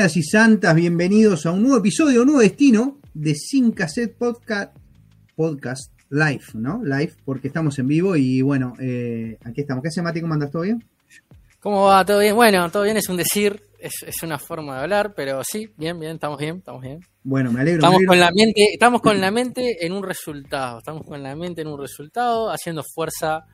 buenas y santas, bienvenidos a un nuevo episodio, un nuevo destino de Sin Cassette Podcast, Podcast Live, ¿no? Live, porque estamos en vivo y bueno, eh, aquí estamos. ¿Qué hace Mati? ¿Cómo andas? ¿Todo bien? ¿Cómo va? ¿Todo bien? Bueno, todo bien es un decir, es, es una forma de hablar, pero sí, bien, bien, estamos bien, estamos bien. Bueno, me alegro. Estamos me alegro. con la mente, estamos con la mente en un resultado, estamos con la mente en un resultado, haciendo fuerza,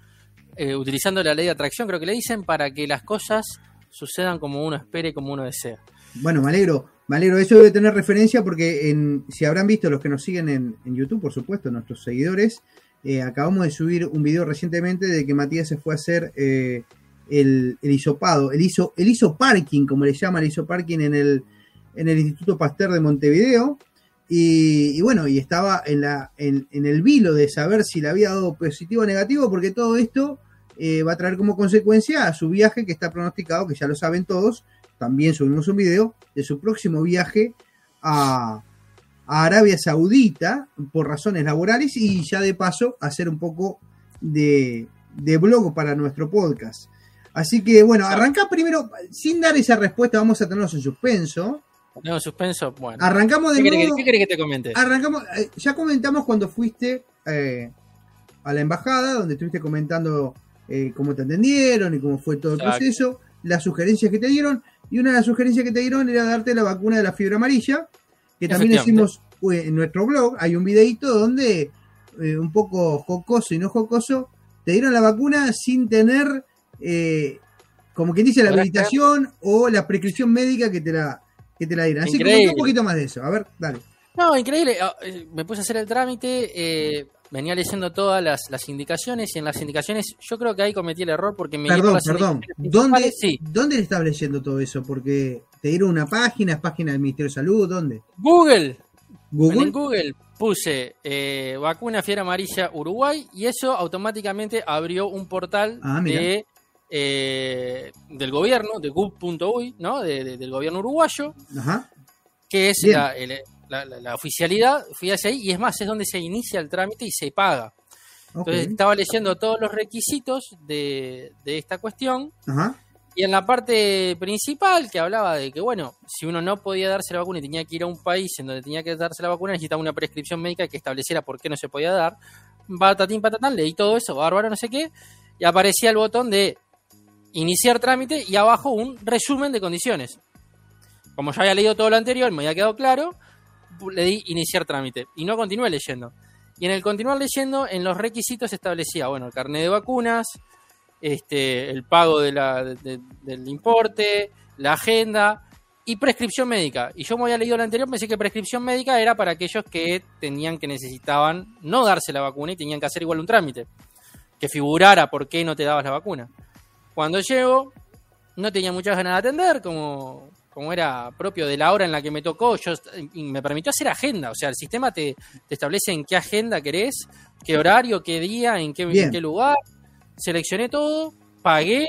eh, utilizando la ley de atracción, creo que le dicen, para que las cosas sucedan como uno espere como uno desea. Bueno, me alegro. Me alegro. Eso debe tener referencia porque en, si habrán visto los que nos siguen en, en YouTube, por supuesto, nuestros seguidores, eh, acabamos de subir un video recientemente de que Matías se fue a hacer eh, el, el el hizo, el hizo parking, como le llama el hizo parking en el, en el Instituto Pasteur de Montevideo. Y, y bueno, y estaba en, la, en, en el vilo de saber si le había dado positivo o negativo, porque todo esto eh, va a traer como consecuencia a su viaje que está pronosticado, que ya lo saben todos. También subimos un video de su próximo viaje a, a Arabia Saudita por razones laborales y ya de paso hacer un poco de, de blog para nuestro podcast. Así que bueno, arranca primero, sin dar esa respuesta, vamos a tenernos en suspenso. ¿Tengo suspenso? Bueno. Arrancamos de ¿Qué querés, nuevo. que- qué querés que te comente? Arrancamos, eh, ya comentamos cuando fuiste eh, a la embajada, donde estuviste comentando eh, cómo te atendieron y cómo fue todo el Exacto. proceso, las sugerencias que te dieron, y una de las sugerencias que te dieron era darte la vacuna de la fiebre amarilla, que también hicimos eh, en nuestro blog, hay un videito donde, eh, un poco jocoso y no jocoso, te dieron la vacuna sin tener, eh, como quien dice, la habilitación o la prescripción médica que te la, que te la dieron. Así que un poquito más de eso. A ver, dale. No, increíble. Ah, Me puse a hacer el trámite, eh, venía leyendo todas las, las indicaciones y en las indicaciones yo creo que ahí cometí el error porque me Perdón, perdón. ¿Dónde. Sí, ¿Dónde le estás leyendo todo eso? Porque te dieron una página, es página del Ministerio de Salud, ¿dónde? Google. ¿Google? En Google puse eh, vacuna fiebre amarilla Uruguay y eso automáticamente abrió un portal Ah, de, eh, del gobierno, de gov.uy, ¿no? De- de- del gobierno uruguayo, Ajá. que es la, el- la- la- la oficialidad. Fui hacia ahí y es más, es donde se inicia el trámite y se paga. Entonces estaba leyendo todos los requisitos de, de esta cuestión Ajá. y en la parte principal que hablaba de que, bueno, si uno no podía darse la vacuna y tenía que ir a un país en donde tenía que darse la vacuna, necesitaba una prescripción médica que estableciera por qué no se podía dar. Patatín, patatán, leí todo eso, bárbaro, no sé qué, y aparecía el botón de iniciar trámite y abajo un resumen de condiciones. Como ya había leído todo lo anterior, me había quedado claro, le di iniciar trámite y no continué leyendo. Y en el continuar leyendo, en los requisitos establecía, bueno, el carnet de vacunas, este, el pago de la, de- de- del importe, la agenda y prescripción médica. Y yo me había leído la anterior, pensé que prescripción médica era para aquellos que tenían que necesitaban no darse la vacuna y tenían que hacer igual un trámite, que figurara por qué no te dabas la vacuna. Cuando llego, no tenía muchas ganas de atender, como, como era propio de la hora en la que me tocó, yo me permitió hacer agenda, o sea, el sistema te, te establece en qué agenda querés, qué horario, qué día, en qué, en Bien. qué lugar, seleccioné todo, pagué,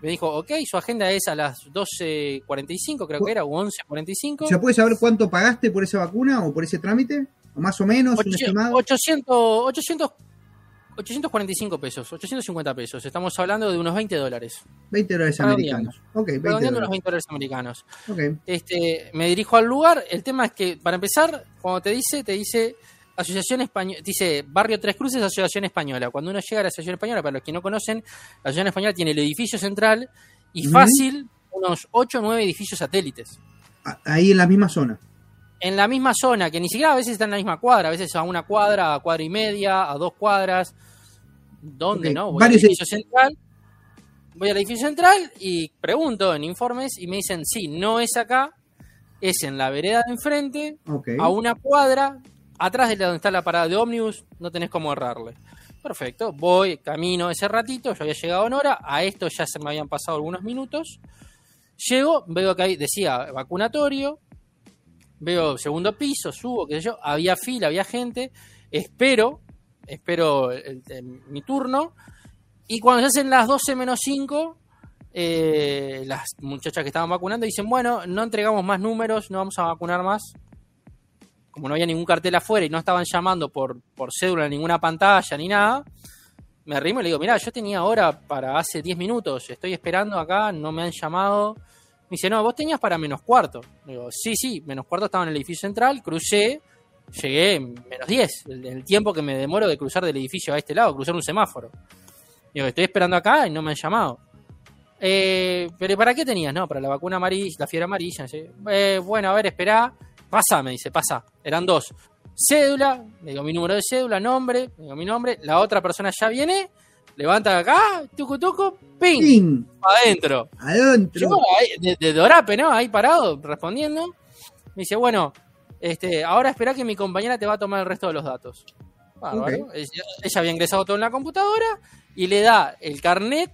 me dijo, ok, su agenda es a las 12.45, creo que era, o 11.45. ¿Se puede saber cuánto pagaste por esa vacuna o por ese trámite? ¿O más o menos? ¿Un 800, estimado? 800, 800, 845 pesos, 850 pesos. Estamos hablando de unos 20 dólares. 20 dólares americanos. Ok, 20 Redondeando unos dólares. 20 dólares americanos. Ok. Este, me dirijo al lugar. El tema es que, para empezar, cuando te dice, te dice Asociación Española, dice Barrio Tres Cruces, Asociación Española. Cuando uno llega a la Asociación Española, para los que no conocen, la Asociación Española tiene el edificio central y fácil unos 8 o 9 edificios satélites. Ahí en la misma zona. En la misma zona, que ni siquiera a veces está en la misma cuadra, a veces a una cuadra, a cuadra y media, a dos cuadras. ¿Dónde no? Voy varios al edificio central. Voy al edificio central y pregunto en informes y me dicen, sí, no es acá, es en la vereda de enfrente, a una cuadra, atrás de donde está la parada de ómnibus, no tenés cómo errarle. Perfecto, voy, camino ese ratito, yo había llegado en hora, a esto ya se me habían pasado algunos minutos. Llego, veo que ahí decía vacunatorio, veo segundo piso, subo, qué sé yo, había fila, había gente, espero, espero mi turno, y cuando se hacen las 12 menos 5, eh, las muchachas que estaban vacunando dicen, bueno, no entregamos más números, no vamos a vacunar más. Como no había ningún cartel afuera y no estaban llamando por, por cédula en ninguna pantalla ni nada, me arrimo y le digo, mira, yo tenía hora para hace 10 minutos, estoy esperando acá, no me han llamado, Me dice, no, vos tenías para menos cuarto. Digo, sí, sí, menos cuarto estaba en el edificio central, crucé, llegué en menos 10, el, el tiempo que me demoro de cruzar del edificio a este lado, cruzar un semáforo. Digo, estoy esperando acá y no me han llamado. Eh, pero ¿para qué tenías? No, para la vacuna amarilla, la fiebre amarilla. ¿sí? Eh, bueno, a ver, espera. Pasa, me dice, pasa. Eran dos. Cédula, le digo mi número de cédula, nombre, le digo mi nombre. La otra persona ya viene, levanta acá, tucu tucu, ping, ¡Ping! adentro. Adentro. Yo de, de Dorape, ¿no? Ahí parado, respondiendo. Me dice, bueno, este, ahora espera que mi compañera te va a tomar el resto de los datos. Ella, ella había ingresado todo en la computadora y le da el carnet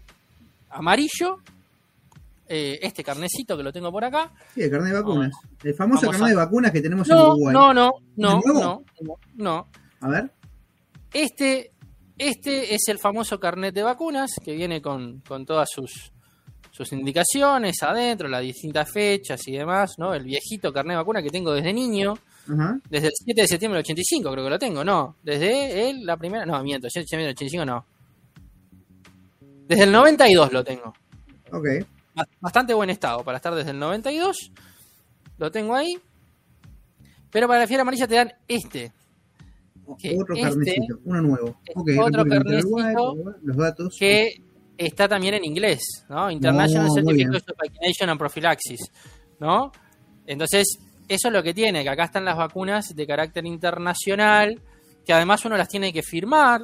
amarillo, eh, este carnecito que lo tengo por acá. Sí, el carnet de vacunas. El famoso carnet a- de vacunas que tenemos en Uruguay. no, no, no, no, no. A ver. Este, este es el famoso carnet de vacunas que viene con, con todas sus, sus indicaciones adentro, las distintas fechas y demás, ¿no? El viejito carnet de vacuna que tengo desde niño, desde el 7 de septiembre del 85 creo que lo tengo, no, desde el, la primera, no, miento, 7 de septiembre del 85 no. Desde el 92 lo tengo. Ok. Ba- Bastante buen estado para estar desde el 92. Lo tengo ahí. Pero para la fiebre amarilla te dan este. Que Otro este carnecito, uno nuevo. es Ok, otro Uruguay, carnecito los datos. que está también en inglés, ¿no? International No. Certificate of Vaccination and Prophylaxis, ¿no? Entonces, eso es lo que tiene, que acá están las vacunas de carácter internacional, que además uno las tiene que firmar,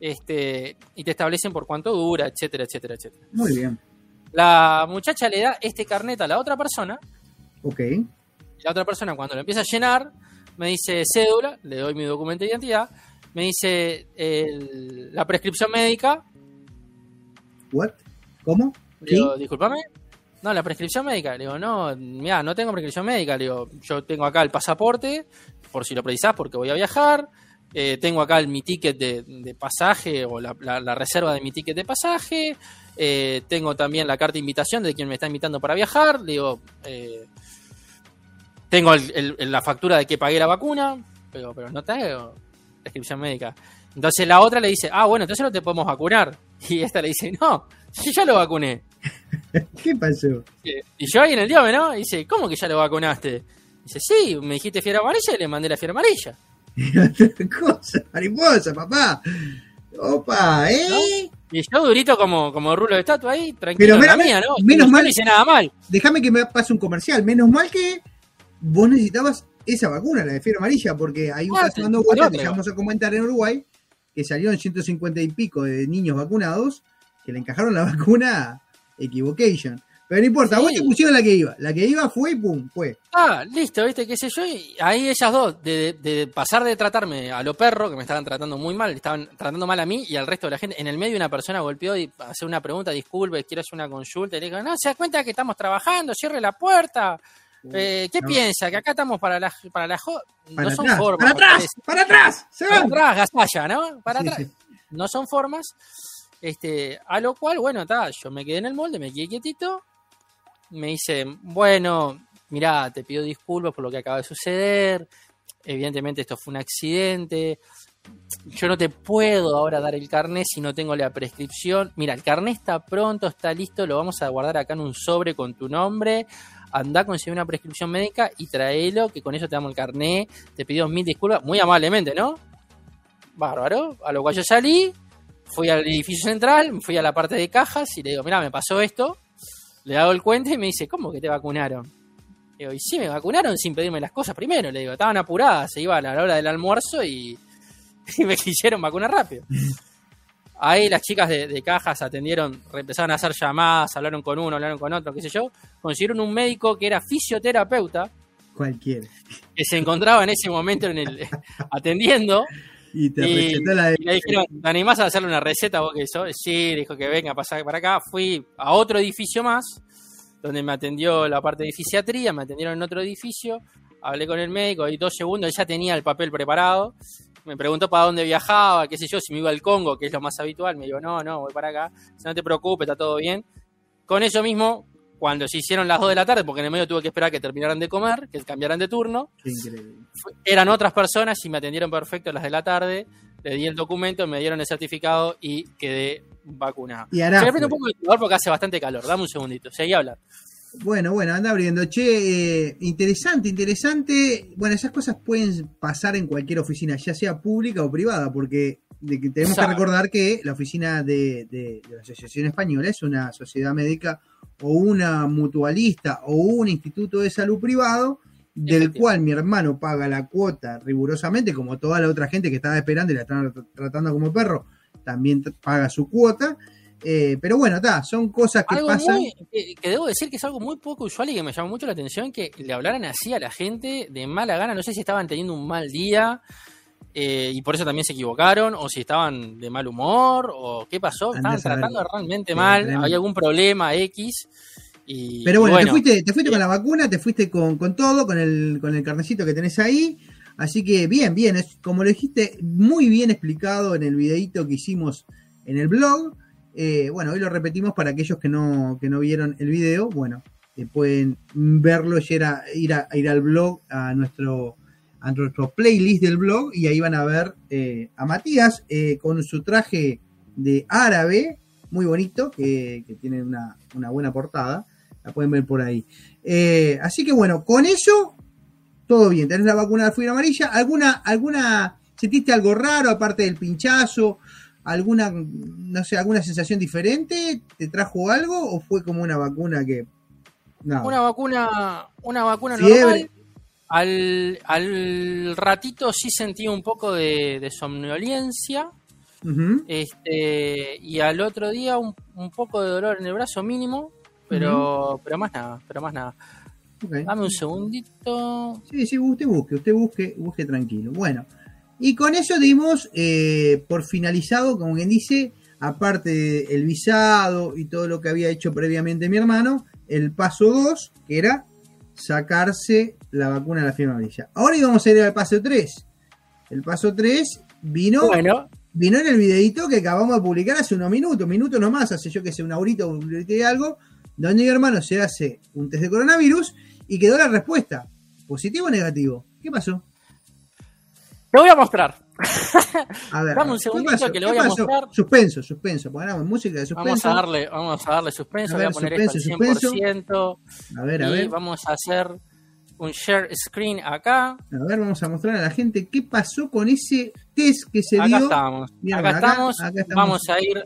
este, y te establecen por cuánto dura, etcétera, etcétera, etcétera. Muy bien. La muchacha le da este carnet a la otra persona, Ok. la otra persona cuando lo empieza a llenar, me dice cédula, le doy mi documento de identidad, me dice el- la prescripción médica, What? ¿Cómo? ¿Sí? digo, discúlpame. No, la prescripción médica. Le digo, no, mira, no tengo prescripción médica. Le digo, yo tengo acá el pasaporte, por si lo precisás, porque voy a viajar. Eh, tengo acá el- mi ticket de, pasaje o la, reserva de mi ticket de pasaje. Eh, tengo también la carta de invitación de quien me está invitando para viajar. Digo, eh, tengo el- el- la factura de que pagué la vacuna, pero, pero no tengo prescripción médica. Entonces la otra le dice, ah, bueno, entonces no te podemos vacunar. Y esta le dice, no, yo ya lo vacuné. ¿Qué pasó? Y yo ahí en el diome, ¿no? Dice, ¿cómo que ya lo vacunaste? Dice, sí, me dijiste fiebre amarilla y le mandé la fiebre amarilla. Cosa, mariposa, papá. Opa, ¿eh? Y yo durito como, como rulo de estatua ahí, tranquilo Pero en la menos- mía, ¿no? menos mal- no hice nada mal. Déjame que me pase un comercial. Menos mal que vos necesitabas esa vacuna, la de fiebre amarilla, porque hay un caso dando vueltas que ya vamos a comentar en Uruguay, que salieron 150 y pico de niños vacunados que le encajaron la vacuna Equivocation. Pero no importa, Sí. vos te pusieron la que iba. La que iba fue y pum, fue. Ah, listo, viste, qué sé yo. Y ahí ellas dos, de, de- de pasar de tratarme a lo perro, que me estaban tratando muy mal, estaban tratando mal a mí y al resto de la gente. En el medio una persona golpeó y hace una pregunta, disculpe, quiero hacer una consulta. Y le digo, no, se da cuenta que estamos trabajando, cierre la puerta. Eh, ¿Qué No. piensa? ¿Que acá estamos para la, para la Para No son formas. para atrás, para atrás, se Para van. atrás, gasalla, ¿no? Para Sí, atrás. sí. No son formas. Este, a lo cual, bueno, está, yo me quedé en el molde, me quedé quietito. Me dice, bueno, mirá, te pido disculpas por lo que acaba de suceder. Evidentemente esto fue un accidente. Yo no te puedo ahora dar el carnet si no tengo la prescripción. Mira, el carnet está pronto, está listo, lo vamos a guardar acá en un sobre con tu nombre. Anda a conseguir una prescripción médica y tráelo, que con eso te damos el carnet. Te pido mil disculpas, muy amablemente, ¿no? Bárbaro. A lo cual yo salí, fui al edificio central, fui a la parte de cajas y le digo, mira, me pasó esto. Le hago el cuento y me dice, ¿cómo que te vacunaron? Digo, y sí, me vacunaron sin pedirme las cosas primero. Le digo, estaban apuradas, se iban a la hora del almuerzo y, y me quisieron vacunar rápido. Ahí las chicas de, de cajas atendieron, empezaron a hacer llamadas, hablaron con uno, hablaron con otro, qué sé yo. Consiguieron un médico que era fisioterapeuta, Cualquiera. que se encontraba en ese momento en el atendiendo. Y te Y, la de. y le dijeron, ¿te animás a hacerle una receta vos que eso? Sí, dijo que venga pasar para acá. Fui a otro edificio más, donde me atendió la parte de fisiatría, me atendieron en otro edificio, hablé con el médico, y dos segundos, ya tenía el papel preparado. Me preguntó para dónde viajaba, qué sé yo, si me iba al Congo, que es lo más habitual. Me dijo, no, no, voy para acá. No te preocupes, está todo bien. Con eso mismo, cuando se hicieron las 2 de la tarde, porque en el medio tuve que esperar que terminaran de comer, que cambiaran de turno, eran otras personas y me atendieron perfecto las de la tarde. Le di el documento, me dieron el certificado y quedé vacunado. Y prende un poco el calor porque hace bastante calor. Dame un segundito, seguí hablando. Bueno, bueno, anda abriendo. Che, eh, interesante, interesante. Bueno, esas cosas pueden pasar en cualquier oficina, ya sea pública o privada, porque de que tenemos que recordar que la oficina de, de, la Asociación Española es una sociedad médica o una mutualista o un instituto de salud privado del cual mi hermano paga la cuota rigurosamente, como toda la otra gente que estaba esperando y la están tratando como perro, también paga su cuota. Eh, pero bueno, está, son cosas que pasan. que, debo decir que es algo muy poco usual y que me llamó mucho la atención que le hablaran así a la gente de mala gana. No sé si estaban teniendo un mal día eh, y por eso también se equivocaron, o si estaban de mal humor, o qué pasó. Estaban tratando realmente mal, había algún problema X. Pero bueno, te fuiste, te fuiste con la vacuna, te fuiste con, todo, con el, con el carnecito que tenés ahí. Así que bien, bien, es, como lo dijiste, muy bien explicado en el videito que hicimos en el blog. Eh, bueno, hoy lo repetimos para aquellos que no, que no vieron el video. Bueno, eh, pueden verlo y ir, a, ir, al blog, a nuestro, a nuestro playlist del blog, y ahí van a ver eh, a Matías con su traje de árabe, muy bonito, que, tiene una, buena portada. La pueden ver por ahí. así que bueno, con eso, todo bien. Tenés la vacuna de fibra amarilla. ¿Alguna, alguna, sentiste algo raro aparte del pinchazo? Alguna, no sé, alguna sensación diferente? ¿Te trajo algo o fue como una vacuna que... Una vacuna, una vacuna normal. Al, al ratito sí sentí un poco de, somnolencia. este, y al otro día un, poco de dolor en el brazo mínimo, pero, pero más nada, pero más nada. Dame un segundito. Sí, sí, usted busque, usted busque, busque tranquilo. Bueno, y con eso dimos eh, por finalizado, como quien dice, aparte del visado y todo lo que había hecho previamente mi hermano, el paso 2, que era sacarse la vacuna de la firma amarilla. Ahora íbamos a ir al paso 3. El paso 3 vino, vino en el videito que acabamos de publicar hace unos minutos, minutos nomás, hace yo que sé, una horita, un y algo, donde mi hermano se hace un test de coronavirus y quedó la respuesta, positivo o negativo. ¿Qué pasó? Te voy a mostrar. A ver, Dame un segundito que le voy a mostrar. Suspenso, suspenso. Ponemos música de suspenso. Vamos a darle, vamos a darle suspenso. voy a poner esto al 100%. A ver, a ver. Vamos a hacer un share screen acá. A ver, vamos a mostrar a la gente qué pasó con ese test que se dio. Estamos. acá, estamos. acá, estamos. Vamos a ir.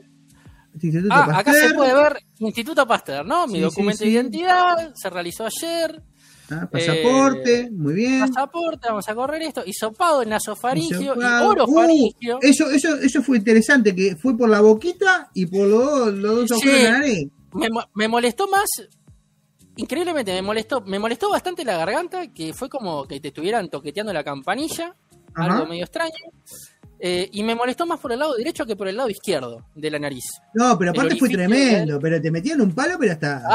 Ah, acá se puede ver Instituto Pasteur, ¿no? Mi documento de identidad se realizó ayer. Ah, pasaporte, eh, muy bien. Pasaporte, vamos a correr esto. Hisopado en nasofaringio y orofaringio. Uh, eso, eso, eso fue interesante, que fue por la boquita y por los, los dos de la nariz. Me, molestó más, increíblemente me molestó, me molestó bastante la garganta, que fue como que te estuvieran toqueteando la campanilla, algo medio extraño. Eh, y me molestó más por el lado derecho que por el lado izquierdo de la nariz. No, pero aparte fue tremendo, pero te metían un palo, pero hasta.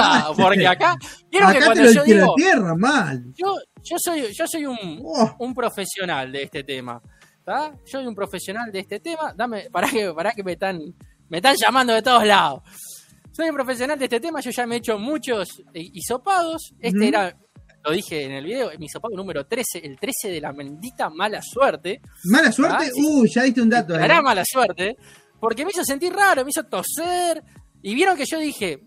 Ah, porque acá. Quiero que cuando yo digo. Tierra, mal. Yo, yo soy, yo soy un, oh. un profesional de este tema. ¿Está? Yo soy un profesional de este tema. Dame, para que, para que me están, me están llamando de todos lados. Soy un profesional de este tema, yo ya me he hecho muchos hisopados. Este era lo dije en el video, mi sopago número 13, el 13 de la bendita mala suerte. ¿Mala suerte? Uh, ya diste un dato. Era mala suerte, porque me hizo sentir raro, me hizo toser. Y vieron que yo dije,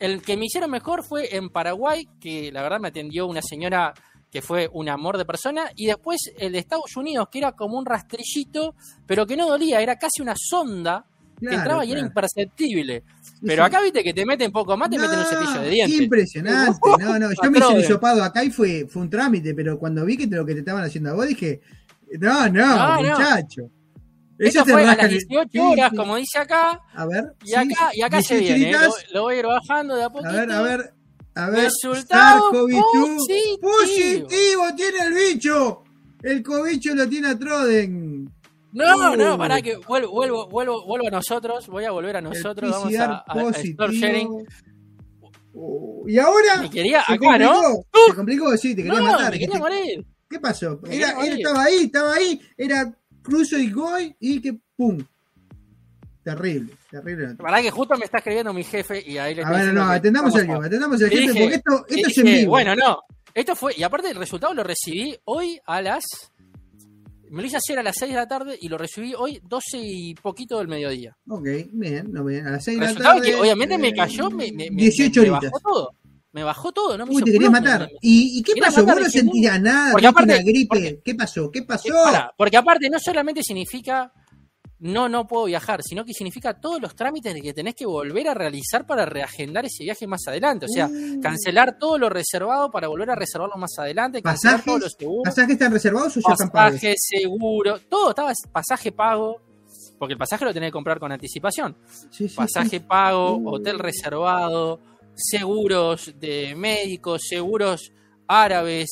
el que me hicieron mejor fue en Paraguay, que la verdad me atendió una señora que fue un amor de persona, y después el de Estados Unidos, que era como un rastrillito, pero que no dolía, era casi una sonda que entraba y era imperceptible. Pero acá viste que te meten poco más, te meten un cepillo de dientes. Impresionante. No, no, yo me hice el hisopado acá y fue, fue un trámite, pero cuando vi que lo que te estaban haciendo a vos dije, no, no, muchacho. Eso fue a las 18 horas, como dice acá. A ver. Y acá, y acá se viene. Lo, voy a ir bajando de a poquito. A ver, a ver. A ver. Resultado positivo. positivo. tiene el bicho. El cobicho lo tiene a Troden. No, no, para que vuelvo, vuelvo, vuelvo, vuelvo a nosotros, voy a volver a nosotros, vamos a, a, store sharing. Uh, y ahora me quería se acá, complicó, ¿no? Se complicó, sí, te quería no, matar. Me quería morir. ¿Qué pasó? Era, él estaba ahí, estaba ahí, era Cruzo y Goy y que pum. Terrible, terrible. Para que justo me está escribiendo mi jefe y ahí le A ver, no, atendamos al jefe, atendamos al jefe porque esto, esto es en vivo. Bueno, no, esto fue, y aparte el resultado lo recibí hoy a las me lo hice ayer a las 6 de la tarde y lo recibí hoy 12 y poquito del mediodía. Ok, bien, no bien. A las 6 de la tarde. que obviamente me cayó, me, me 18 me, bajó todo. me bajó todo, no me Uy, hizo te querías matar. me- me- ¿Y, y qué pasó? ¿Vos no sentías nada? Porque ¿Viste aparte- una gripe? porque- ¿Qué pasó? ¿Qué pasó? Eh, pará, porque aparte no solamente significa no, no puedo viajar, sino que significa todos los trámites que tenés que volver a realizar para reagendar ese viaje más adelante. O sea, Uh. cancelar todo lo reservado para volver a reservarlo más adelante, cancelar todos los ¿Pasajes? seguros, ¿Pasajes están reservados o ya están pagos? pasaje, seguro, todo estaba pasaje pago, porque el pasaje lo tenés que comprar con anticipación. Sí, sí, Pasaje sí. pago, Uh. hotel reservado, seguros de médicos, seguros árabes,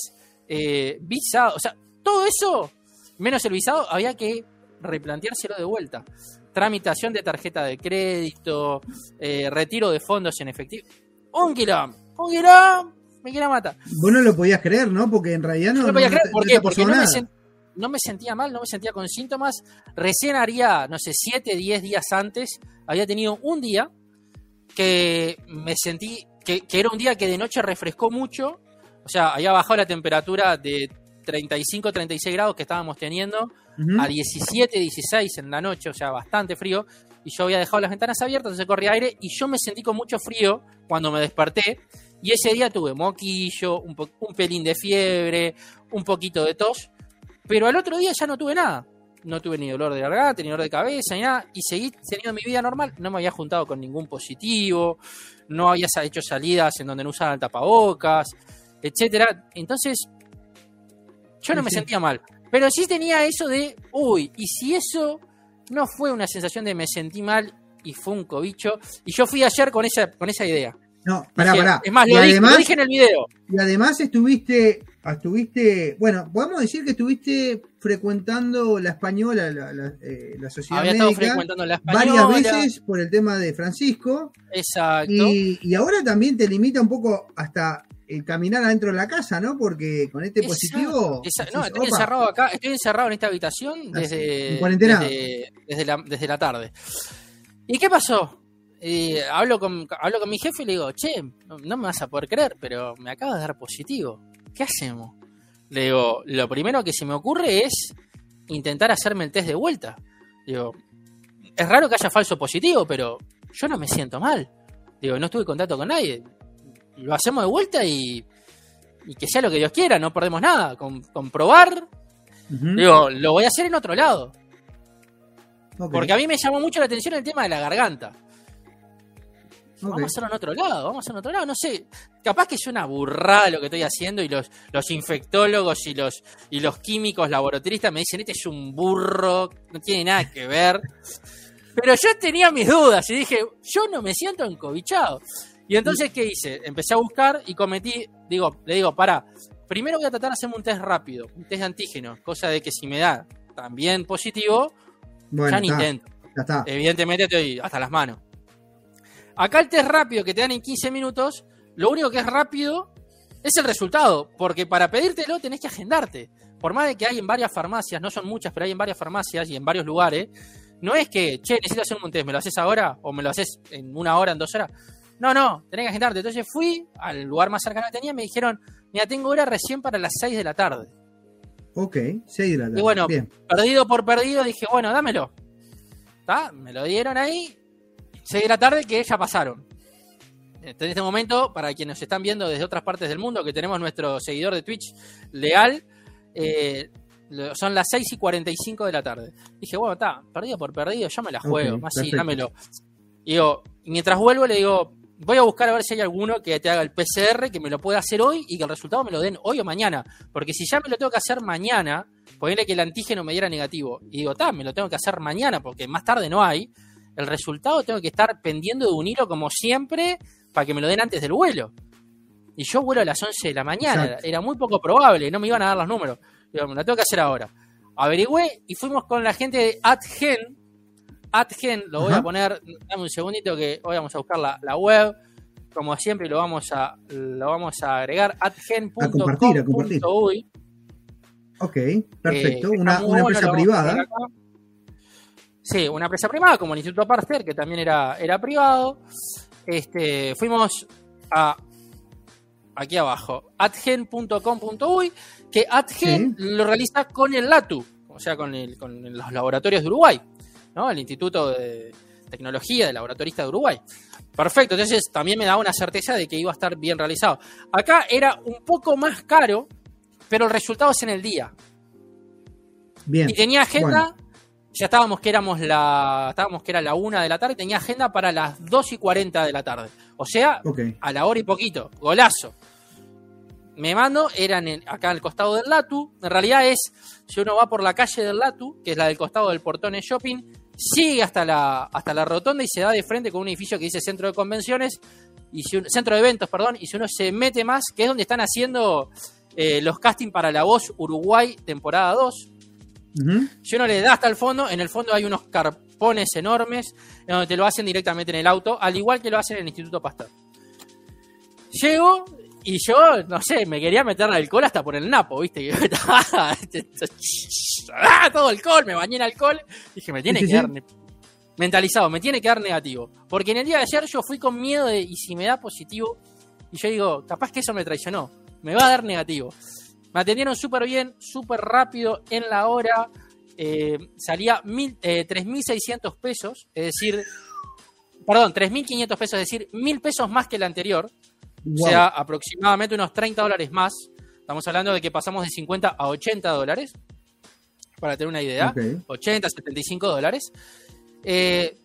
eh, visado, o sea, todo eso, menos el visado, había que replanteárselo de vuelta. Tramitación de tarjeta de crédito, eh, retiro de fondos en efectivo. Un quilombo, un quilombo, me quiera matar. Vos no lo podías creer, ¿no? Porque en realidad no, No lo podía no creer, ¿por no qué? Porque no me, no me sentía mal, no me sentía con síntomas. Recién haría, no sé, 7, 10 días antes, había tenido un día que me sentí, que, que era un día que de noche refrescó mucho, o sea, había bajado la temperatura de 35, 36 grados que estábamos teniendo A 17, 16 en la noche, o sea, bastante frío, y yo había dejado las ventanas abiertas, entonces corría aire, y yo me sentí con mucho frío cuando me desperté, y ese día tuve moquillo, un, un pelín de fiebre, un poquito de tos, pero al otro día ya no tuve nada. No tuve ni dolor de garganta, ni dolor de cabeza, ni nada, y seguí teniendo mi vida normal. No me había juntado con ningún positivo, no había hecho salidas en donde no usaban tapabocas, etcétera. Entonces, yo no me sentía mal. Pero sí tenía eso de, uy, y si eso no fue una sensación de me sentí mal y fue un cobicho, y yo fui ayer con esa, con esa idea. No, pará, pará. Es más, y, lo, dije, además, lo dije en el video. y además estuviste, estuviste, bueno, podemos decir que estuviste frecuentando la española, la, la, eh, la sociedad Había estado médica, frecuentando la española. varias veces por el tema de Francisco. Exacto. Y, y ahora también te limita un poco hasta el caminar adentro de la casa, ¿no? Porque con este Exacto, positivo. exacto. No, estoy encerrado acá, estoy encerrado en esta habitación desde, ¿En cuarentena? desde, desde la, desde la tarde. ¿Y qué pasó? Eh, hablo, con, hablo con mi jefe y le digo, che, no, me vas a poder creer, pero me acaba de dar positivo. ¿Qué hacemos? Le digo, lo primero que se me ocurre es intentar hacerme el test de vuelta. Digo, es raro que haya falso positivo, pero yo no me siento mal. Digo, no estuve en contacto con nadie. Lo hacemos de vuelta y, y que sea lo que Dios quiera, no perdemos nada. Con, comprobar, Ujú, digo, lo voy a hacer en otro lado. Porque a mí me llamó mucho la atención el tema de la garganta. Vamos a hacerlo en otro lado, vamos a hacerlo en otro lado, no sé. Capaz que es una burrada lo que estoy haciendo y los, los infectólogos y los, y los químicos laboratoristas me dicen, este es un burro, no tiene nada que ver. Pero yo tenía mis dudas y dije, yo no me siento encobichado. Y entonces, ¿qué hice? Empecé a buscar y cometí, digo, le digo, para, primero voy a tratar de hacerme un test rápido, un test de antígeno, cosa de que si me da también positivo, Bueno, ya ni intento. ya está. Evidentemente estoy hasta las manos. Acá el test rápido que te dan en 15 minutos, lo único que es rápido es el resultado, porque para pedírtelo tenés que agendarte. Por más de que hay en varias farmacias, no son muchas, pero hay en varias farmacias y en varios lugares, no es que, che, necesito hacer un test, ¿me lo haces ahora? ¿O me lo haces en una hora, en dos horas? No, no, tenés que agendarte. Entonces fui al lugar más cercano que tenía y me dijeron, mira, tengo hora recién para las 6 de la tarde. Ok, 6 de la tarde. Y bueno, Bien. perdido por perdido, dije, bueno, dámelo. ¿Está? Me lo dieron ahí, 6 de la tarde, que ya pasaron. En este momento, para quienes nos están viendo desde otras partes del mundo, que tenemos nuestro seguidor de Twitch leal, eh, son las 6 y 45 de la tarde. Dije, bueno, está, perdido por perdido, yo me la juego, más sí, dámelo. Y digo, mientras vuelvo le digo, voy a buscar a ver si hay alguno que te haga el PCR, que me lo pueda hacer hoy y que el resultado me lo den hoy o mañana. Porque si ya me lo tengo que hacer mañana, ponele que el antígeno me diera negativo, y digo, está, me lo tengo que hacer mañana porque más tarde no hay, el resultado tengo que estar pendiendo de un hilo como siempre para que me lo den antes del vuelo. Y yo vuelo a las 11 de la mañana, Exacto. era muy poco probable, no me iban a dar los números. Digo, me lo tengo que hacer ahora. Averigüé y fuimos con la gente de AdGen. AdGen, lo voy Ajá. a poner, dame un segundito que hoy vamos a buscar la, la web. Como siempre lo vamos a, lo vamos a agregar, adgen.com.uy. Ok, Eh, perfecto. está una una bueno, empresa a privada. Sí, una empresa privada como el Instituto Pasteur, que también era, era privado. Este, fuimos a aquí abajo, adgen.com.uy, que Adgen lo realiza con el LATU, o sea, con, el, con los laboratorios de Uruguay, ¿no? El Instituto de, tecnología de laboratorista de Uruguay. Perfecto, entonces también me daba una certeza de que iba a estar bien realizado. Acá era un poco más caro, pero el resultado es en el día. Bien. Y tenía agenda, Bueno. ya estábamos que éramos la. Estábamos que era la una de la tarde, tenía agenda para las 2 y 40 de la tarde. O sea, a la hora y poquito. Golazo. Me mando, eran en- acá al costado del Latu. En realidad es, si uno va por la calle del Latu, que es la del costado del portón de shopping, sigue hasta la, hasta la rotonda y se da de frente con un edificio que dice centro de convenciones, y si un- centro de eventos, perdón, y si uno se mete más, que es donde están haciendo eh, los castings para La Voz Uruguay temporada 2. Ujú. Si uno le da hasta el fondo, en el fondo hay unos carpones enormes en donde te lo hacen directamente en el auto, al igual que lo hacen en el Instituto Pasteur. Llego y yo, no sé, me quería meter alcohol hasta por el napo, ¿viste? Que estaba- ¡Ah! todo alcohol, me bañé en alcohol. Dije, me tiene que dar mentalizado, me tiene que dar negativo. Porque en el día de ayer yo fui con miedo de, y si me da positivo, y yo digo, capaz que eso me traicionó, me va a dar negativo. Me atendieron súper bien, súper rápido, en la hora. eh, salía mil, eh, 3.600 pesos, es decir, perdón, 3.500 pesos, es decir, 1.000 pesos más que el anterior. Wow. O sea, aproximadamente unos 30 dólares más. Estamos hablando de que pasamos de 50 a 80 dólares, para tener una idea. Ok. 80, 75 dólares. Eh,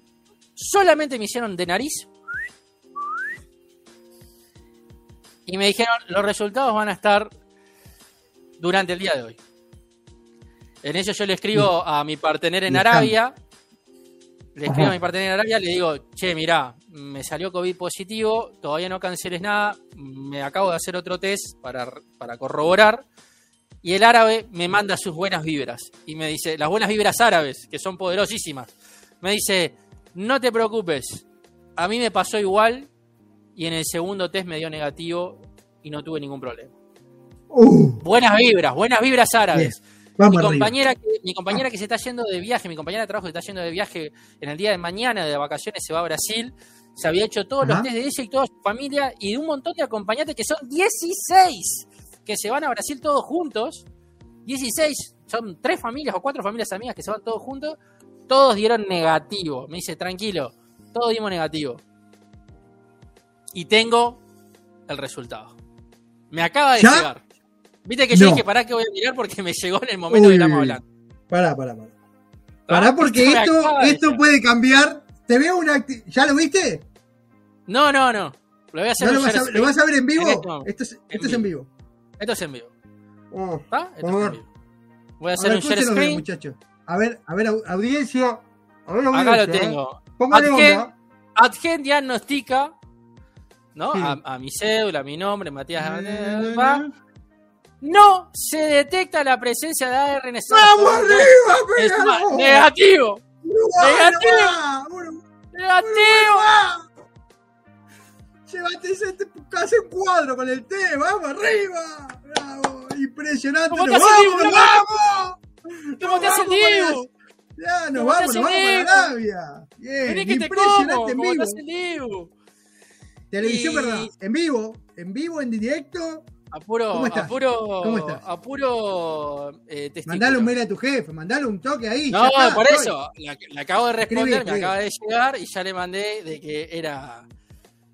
solamente me hicieron de nariz. Y me dijeron, los resultados van a estar durante el día de hoy. En eso yo le escribo a mi partener en. Arabia. Le escribo a mi partener en Arabia, le digo, che, mirá, me salió COVID positivo, todavía no canceles nada, me acabo de hacer otro test para, para corroborar. Y el árabe me manda sus buenas vibras. Y me dice, las buenas vibras árabes, que son poderosísimas. Me dice, no te preocupes, a mí me pasó igual y en el segundo test me dio negativo y no tuve ningún problema. Uh, Buenas vibras, buenas vibras árabes. vamos Mi compañera, que, mi compañera que se está yendo de viaje, mi compañera de trabajo que está yendo de viaje en el día de mañana de vacaciones, se va a Brasil. Se había hecho todos los test de ella y toda su familia y de un montón de acompañantes que son 16 que se van a Brasil todos juntos. 16, son tres familias o cuatro familias amigas que se van todos juntos. Todos dieron negativo. Me dice, tranquilo, todos dimos negativo. Y tengo el resultado. Me acaba de ¿Ya? llegar. Viste que yo No. dije, pará que voy a mirar porque me llegó en el momento Uy, que estamos hablando. Pará, pará, pará. Pará Ah, porque me esto, esto puede cambiar. Te veo una ¿Ya lo viste? No, no, no. Lo voy a hacer ¿No en lo, vas a, share ¿Lo vas a ver en vivo? En este esto es, En esto es en vivo. Esto es en vivo. Oh, ¿Está? Esto es en vivo. Voy a a hacer ver, un share screen. muchachos. A ver, a ver, au- audiencia. A ver, Acá lo ¿eh? tengo. Póngale Adgen, onda. Adgen diagnostica ¿no? Sí. A, a mi cédula, a mi nombre, Matías. Eh. No se detecta la presencia de ARN ¡Vamos arriba, Es negativo. Negativo. Negativo. va. Llévate ese hace un cuadro con el té, vamos arriba. Bravo, impresionante. ¿Cómo Nos te hace vamos, nos vamos. ¿Cómo Nos te hace Diego? Ya, nos ¿Cómo te vamos, nos vamos para? Arabia. Bien, impresionante en ¿Cómo te vivo. Televisión, verdad. En vivo, en vivo, en directo. Apuro, ¿Cómo estás? apuro, ¿Cómo estás? apuro eh. Mandale un mail a tu jefe, mandale un toque ahí. No, está, por eso. Le, le acabo de responder, Escribí, me escribí. acaba de llegar y ya le mandé de que era.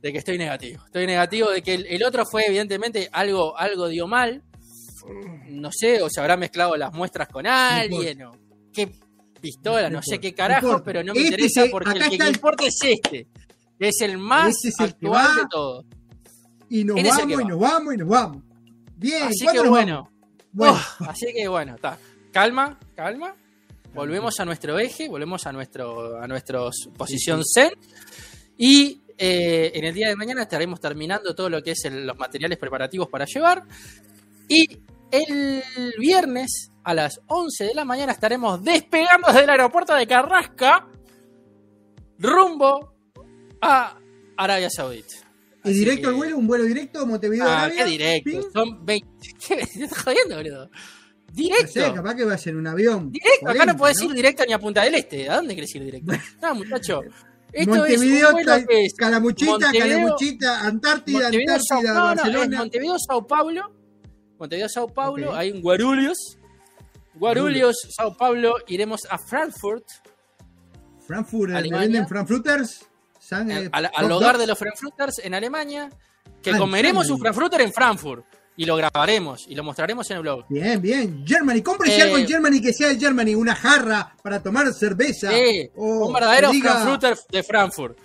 de que estoy negativo. Estoy negativo de que el, el otro fue, evidentemente, algo, algo dio mal. No sé, o se habrá mezclado las muestras con alguien, o qué pistola, No no, sé qué carajo, pero no me Este interesa se- porque el que el- importa es este. que es el más Ese es el que actual de todos. Y nos Él es el vamos, que y nos vamos, y nos vamos. Bien, Así ¿cuándo que bueno. Oh, así que bueno, está. Calma, calma. Volvemos a nuestro eje, volvemos a nuestro a nuestra posición zen. Y eh, en el día de mañana estaremos terminando todo lo que es el- los materiales preparativos para llevar. Y el viernes a las 11 de la mañana estaremos despegando desde el aeropuerto de Carrasca rumbo a Arabia Saudita. ¿Y directo que- al vuelo? ¿Un vuelo directo a Montevideo? Ah, Arabia? qué directo. ¿Ping? Son 20. ¿Qué? ¿Te estás jodiendo, boludo? No Directo. sé, capaz que va a ser un avión. Directo, acá 40, no podés ir directo ni a Punta del Este. ¿A dónde querés ir directo? No, muchacho. Esto Montevideo, es Ca- que es Calamuchita, Montevideo- Calamuchita, Antártida, Montevideo, Sao, Antártida, no, no, Barcelona. Montevideo, Sao Paulo. Montevideo, Sao Paulo. Hay un Guarulhos. Guarulhos, Sao Paulo. Iremos a Frankfurt. Frankfurt, ¿le venden Frankfurters? Al, hogar de los Frankfurters en Alemania, que ah, comeremos un Frankfurter en Frankfurt y lo grabaremos y lo mostraremos en el blog. Bien, bien. Germany, cómprese algo en eh, Germany que sea de Germany, una jarra para tomar cerveza. Sí, un verdadero Frankfurter de Frankfurt.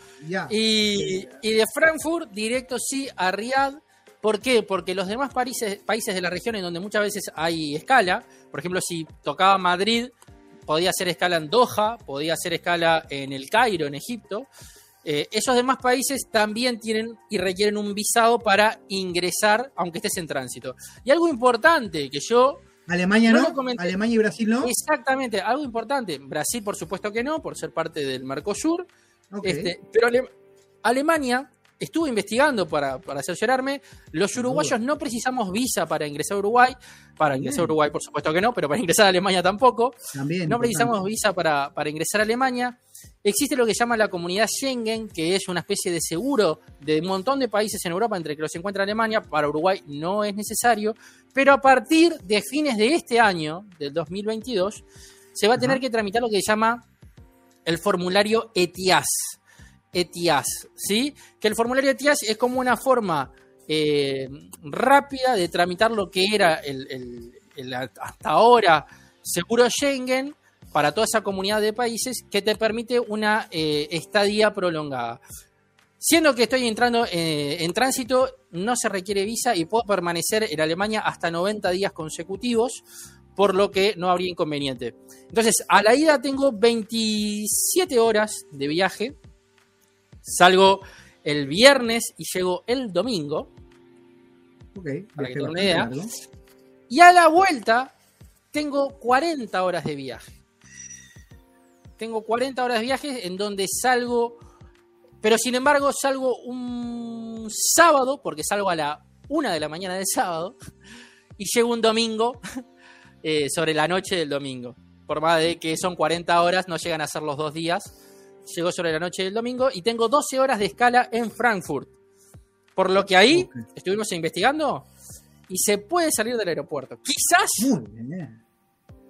Y, de Frankfurt, directo sí a Riyadh. ¿Por qué? Porque los demás países, países de la región en donde muchas veces hay escala, por ejemplo, si tocaba Madrid, podía hacer escala en Doha, podía hacer escala en el Cairo, en Egipto. Eh, esos demás países también tienen y requieren un visado para ingresar, aunque estés en tránsito. Y algo importante que yo... Alemania no, Alemania y Brasil no. Exactamente, algo importante. Brasil, por supuesto que no, por ser parte del Mercosur. Este, pero Alemania estuve investigando para, para cerciorarme, los uruguayos no precisamos visa para ingresar a Uruguay, para ingresar a Uruguay por supuesto que no, pero para ingresar a Alemania tampoco. También, no precisamos visa para, para ingresar a Alemania. Existe lo que se llama la comunidad Schengen, que es una especie de seguro de un montón de países en Europa, entre que los encuentra Alemania. Para Uruguay no es necesario, pero a partir de fines de este año, del 2022, se va a tener que tramitar lo que se llama el formulario ETIAS ETIAS, ¿sí? Que el formulario ETIAS es como una forma eh, rápida de tramitar lo que era el, hasta ahora seguro Schengen para toda esa comunidad de países que te permite una eh, estadía prolongada. Siendo que estoy entrando eh, en tránsito, no se requiere visa y puedo permanecer en Alemania hasta 90 días consecutivos, por lo que no habría inconveniente. Entonces, a la ida tengo 27 horas de viaje, Salgo el viernes y llego el domingo. Ok, para que una idea. Y a la vuelta tengo 40 horas de viaje. Tengo 40 horas de viaje en donde salgo, pero sin embargo salgo un sábado, porque salgo a la una de la mañana del sábado, y llego un domingo eh, sobre la noche del domingo. Por más de que son 40 horas, no llegan a ser los dos días llegó sobre la noche del domingo y tengo 12 horas de escala en Frankfurt. Por lo que ahí estuvimos investigando y se puede salir del aeropuerto. Quizás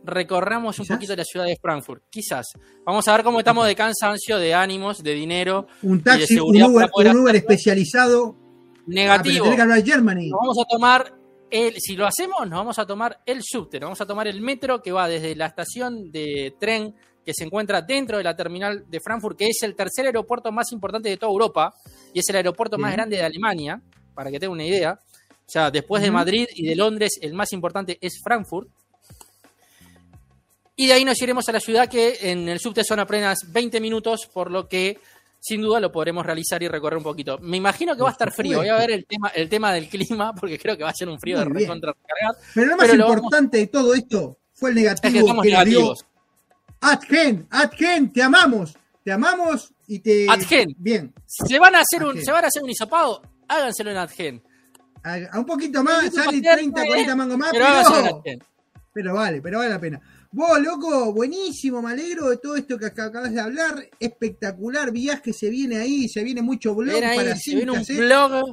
recorramos un poquito la ciudad de Frankfurt. Quizás. Vamos a ver cómo estamos de cansancio, de ánimos, de dinero. Un taxi, un, Uber, especializado. Negativo. que hablar Germany. vamos a tomar el, si lo hacemos, nos vamos a tomar el subte, vamos a tomar el metro que va desde la estación de tren que se encuentra dentro de la terminal de Frankfurt, que es el tercer aeropuerto más importante de toda Europa y es el aeropuerto más grande de Alemania, para que tengan una idea. O sea, después de Madrid y de Londres, el más importante es Frankfurt. Y de ahí nos iremos a la ciudad que en el subte son apenas 20 minutos, por lo que sin duda lo podremos realizar y recorrer un poquito. Me imagino que va a estar frío. Voy a ver el tema, el tema del clima, porque creo que va a ser un frío de recontra Pero lo más importante de todo esto fue el negativo que, Adgen, Adgen, te amamos, te amamos y te. Adgen. Bien. Se van a hacer un, se van a hacer un hisopado, háganselo en Adgen. A, un poquito más, sale 30, 40 mangos más, pero, pero, vale, pero vale la pena. Vos, loco, buenísimo, me alegro de todo esto que acabas de hablar. Espectacular viaje se viene ahí, se viene mucho blog para se viene un blog,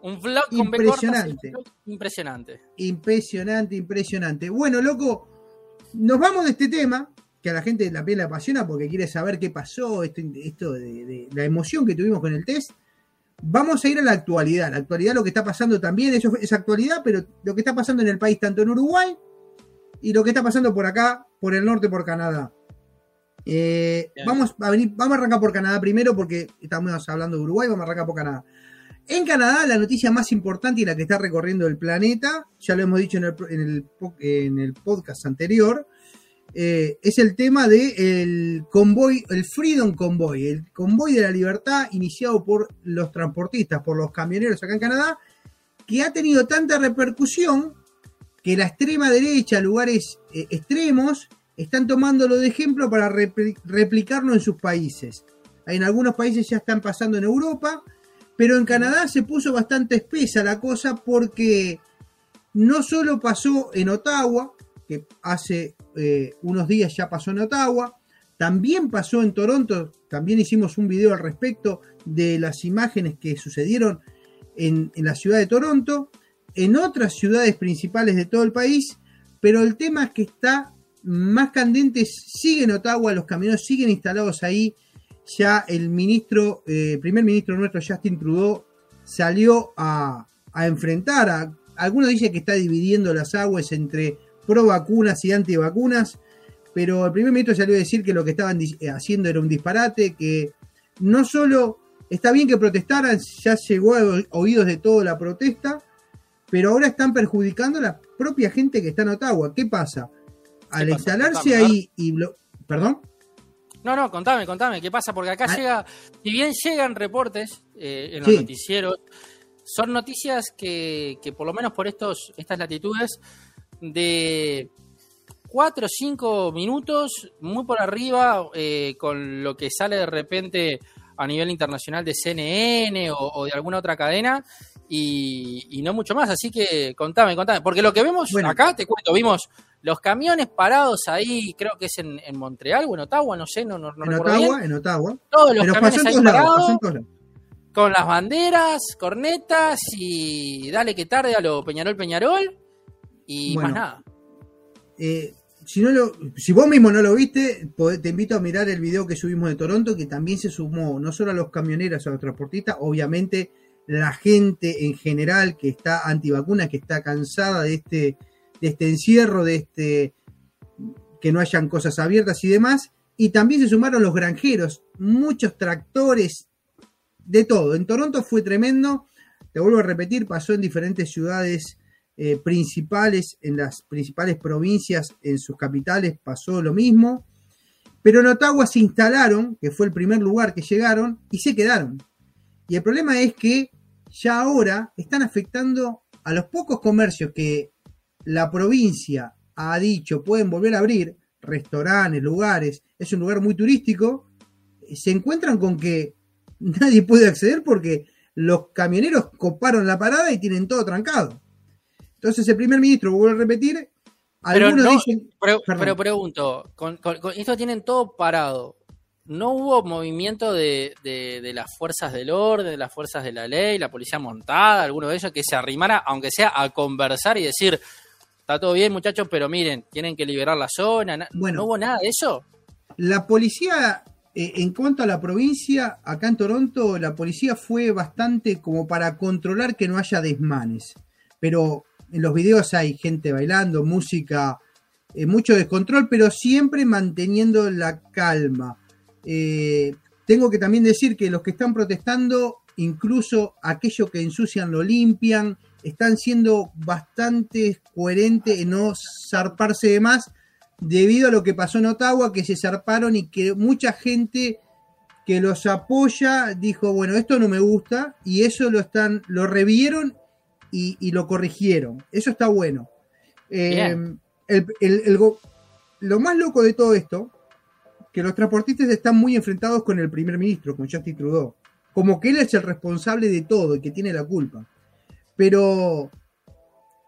un vlog con impresionante. impresionante. Impresionante, impresionante. Bueno, loco, nos vamos de este tema que a la gente la piel le apasiona porque quiere saber qué pasó, esto, esto de, la emoción que tuvimos con el test. Vamos a ir a la actualidad. La actualidad, lo que está pasando también, eso es actualidad, pero lo que está pasando en el país, tanto en Uruguay y lo que está pasando por acá, por el norte, por Canadá. Eh, vamos a venir, vamos a arrancar por Canadá primero porque estamos hablando de Uruguay, vamos a arrancar por Canadá. En Canadá, la noticia más importante y la que está recorriendo el planeta, ya lo hemos dicho en el, en el, en el podcast anterior, eh, es el tema del el convoy, el Freedom Convoy, el convoy de la libertad iniciado por los transportistas, por los camioneros acá en Canadá, que ha tenido tanta repercusión que la extrema derecha, lugares eh, extremos, están tomándolo de ejemplo para replicarlo en sus países. En algunos países ya están pasando en Europa, pero en Canadá se puso bastante espesa la cosa porque no solo pasó en Ottawa, que hace eh, unos días ya pasó en Ottawa, también pasó en Toronto, también hicimos un video al respecto de las imágenes que sucedieron en, la ciudad de Toronto, en otras ciudades principales de todo el país, pero el tema que está más candentes sigue en Ottawa, los camioneros siguen instalados ahí. Ya el ministro, eh, primer ministro nuestro, Justin Trudeau, salió a, enfrentar a. Algunos dicen que está dividiendo las aguas entre pro vacunas y anti vacunas, pero el primer ministro salió a decir que lo que estaban haciendo era un disparate, que no solo está bien que protestaran, ya llegó a oídos de toda la protesta, pero ahora están perjudicando a la propia gente que está en Ottawa. ¿Qué pasa? Al instalarse ahí y... ¿Perdón? No, no, contame, contame, ¿qué pasa? Porque acá ah. llega, si bien llegan reportes eh, en los noticieros, son noticias que, que, por lo menos por estos, estas latitudes, de 4 o 5 minutos, muy por arriba, eh, con lo que sale de repente a nivel internacional de CNN o de alguna otra cadena, y, no mucho más. Así que contame, contame. Porque lo que vemos acá, te cuento, vimos los camiones parados ahí, creo que es en, en Montreal o en Ottawa, no sé, no, no, en Ottawa, En Ottawa, Todos los camiones ahí parados, con las banderas, cornetas y dale que tarde a lo Peñarol Peñarol y más nada. Eh, si, no lo, si vos mismo no lo viste, te invito a mirar el video que subimos de Toronto, que también se sumó no solo a los camioneros, a los transportistas, obviamente la gente en general que está antivacuna, que está cansada de este, de este encierro, de este que no hayan cosas abiertas y demás. Y también se sumaron los granjeros, muchos tractores, de todo. En Toronto fue tremendo, te vuelvo a repetir, pasó en diferentes ciudades eh, principales, en las principales provincias, en sus capitales pasó lo mismo. Pero en Ottawa se instalaron, que fue el primer lugar que llegaron, y se quedaron. Y el problema es que ya ahora están afectando a los pocos comercios que la provincia ha dicho pueden volver a abrir, restaurantes, lugares, es un lugar muy turístico, se encuentran con que nadie puede acceder porque los camioneros coparon la parada y tienen todo trancado. Entonces el primer ministro, vuelvo a repetir, algunos dicen... Pero, pregunto, con, esto tienen todo parado no hubo movimiento de, de, las fuerzas del orden, de las fuerzas de la ley, la policía montada, alguno de ellos que se arrimara, aunque sea a conversar y decir, está todo bien muchachos, pero miren, tienen que liberar la zona. Bueno, ¿No hubo nada de eso? La policía, eh, en cuanto a la provincia, acá en Toronto, la policía fue bastante como para controlar que no haya desmanes. Pero en los videos hay gente bailando, música, eh, mucho descontrol, pero siempre manteniendo la calma eh, tengo que también decir que los que están protestando, incluso aquellos que ensucian lo limpian, están siendo bastante coherentes en no zarparse de más debido a lo que pasó en Ottawa, que se zarparon y que mucha gente que los apoya dijo, bueno, esto no me gusta, y eso lo están, lo revieron y, lo corrigieron. Eso está bueno. Eh, lo más loco de todo esto que los transportistas están muy enfrentados con el primer ministro, con Justin Trudeau. Como que él es el responsable de todo y que tiene la culpa. Pero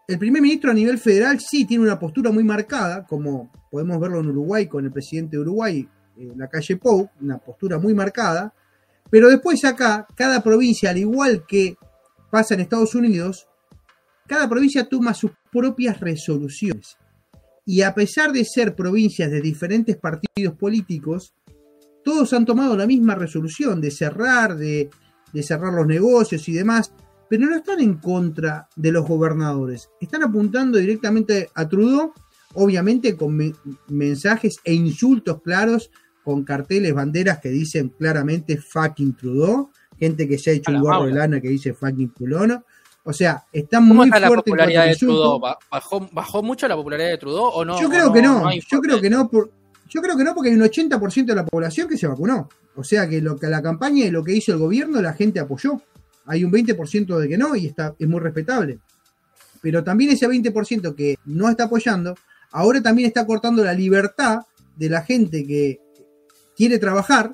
el primer ministro a nivel federal sí tiene una postura muy marcada, como podemos verlo en Uruguay con el presidente de Uruguay, en la calle Pou, una postura muy marcada. Pero después acá, cada provincia, al igual que pasa en Estados Unidos, cada provincia toma sus propias resoluciones y a pesar de ser provincias de diferentes partidos políticos, todos han tomado la misma resolución de cerrar, de, cerrar los negocios y demás, pero no están en contra de los gobernadores, están apuntando directamente a Trudeau, obviamente con mensajes e insultos claros, con carteles, banderas que dicen claramente fucking Trudeau, gente que se ha hecho un gorro de lana que dice fucking culono, o sea, está muy está fuerte la popularidad de Trudeau? ¿Bajó, mucho la popularidad de Trudeau o no? Yo creo que no. yo creo que no. yo creo que no porque hay un 80% de la población que se vacunó. O sea que, lo, que la campaña y lo que hizo el gobierno la gente apoyó. Hay un 20% de que no y está es muy respetable. Pero también ese 20% que no está apoyando, ahora también está cortando la libertad de la gente que quiere trabajar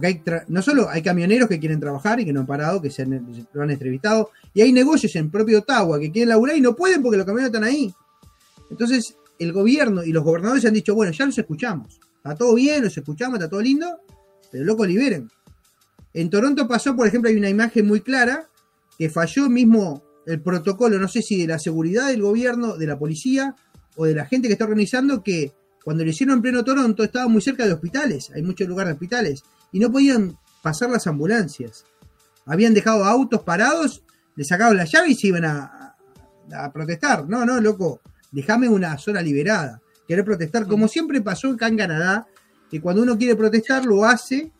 porque no solo hay camioneros que quieren trabajar y que no han parado, que se, lo han entrevistado, y hay negocios en propio Ottawa que quieren laburar y no pueden porque los camioneros están ahí. Entonces, el gobierno y los gobernadores han dicho, bueno, ya los escuchamos. Está todo bien, los escuchamos, está todo lindo, pero loco, liberen. En Toronto pasó, por ejemplo, hay una imagen muy clara que falló mismo el protocolo, no sé si de la seguridad del gobierno, de la policía o de la gente que está organizando, que cuando lo hicieron en pleno Toronto, estaba muy cerca de hospitales, hay muchos lugares de hospitales, y no podían pasar las ambulancias. Habían dejado autos parados, le sacaban la llave y se iban a, a protestar. No, no, loco, déjame una zona liberada. Querer protestar, como siempre pasó acá en Canadá, que cuando uno quiere protestar lo hace,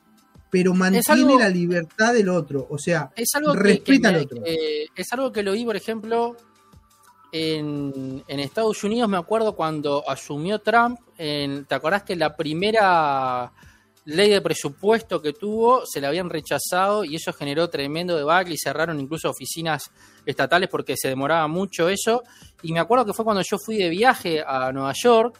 pero mantiene la libertad del otro. O sea, es algo respeta al otro. es algo que lo vi, por ejemplo, en, Estados Unidos. Me acuerdo cuando asumió Trump. En, ¿Te acordás que la primera ley de presupuesto que tuvo se la habían rechazado y eso generó tremendo debate y cerraron incluso oficinas estatales porque se demoraba mucho eso. Y me acuerdo que fue cuando yo fui de viaje a Nueva York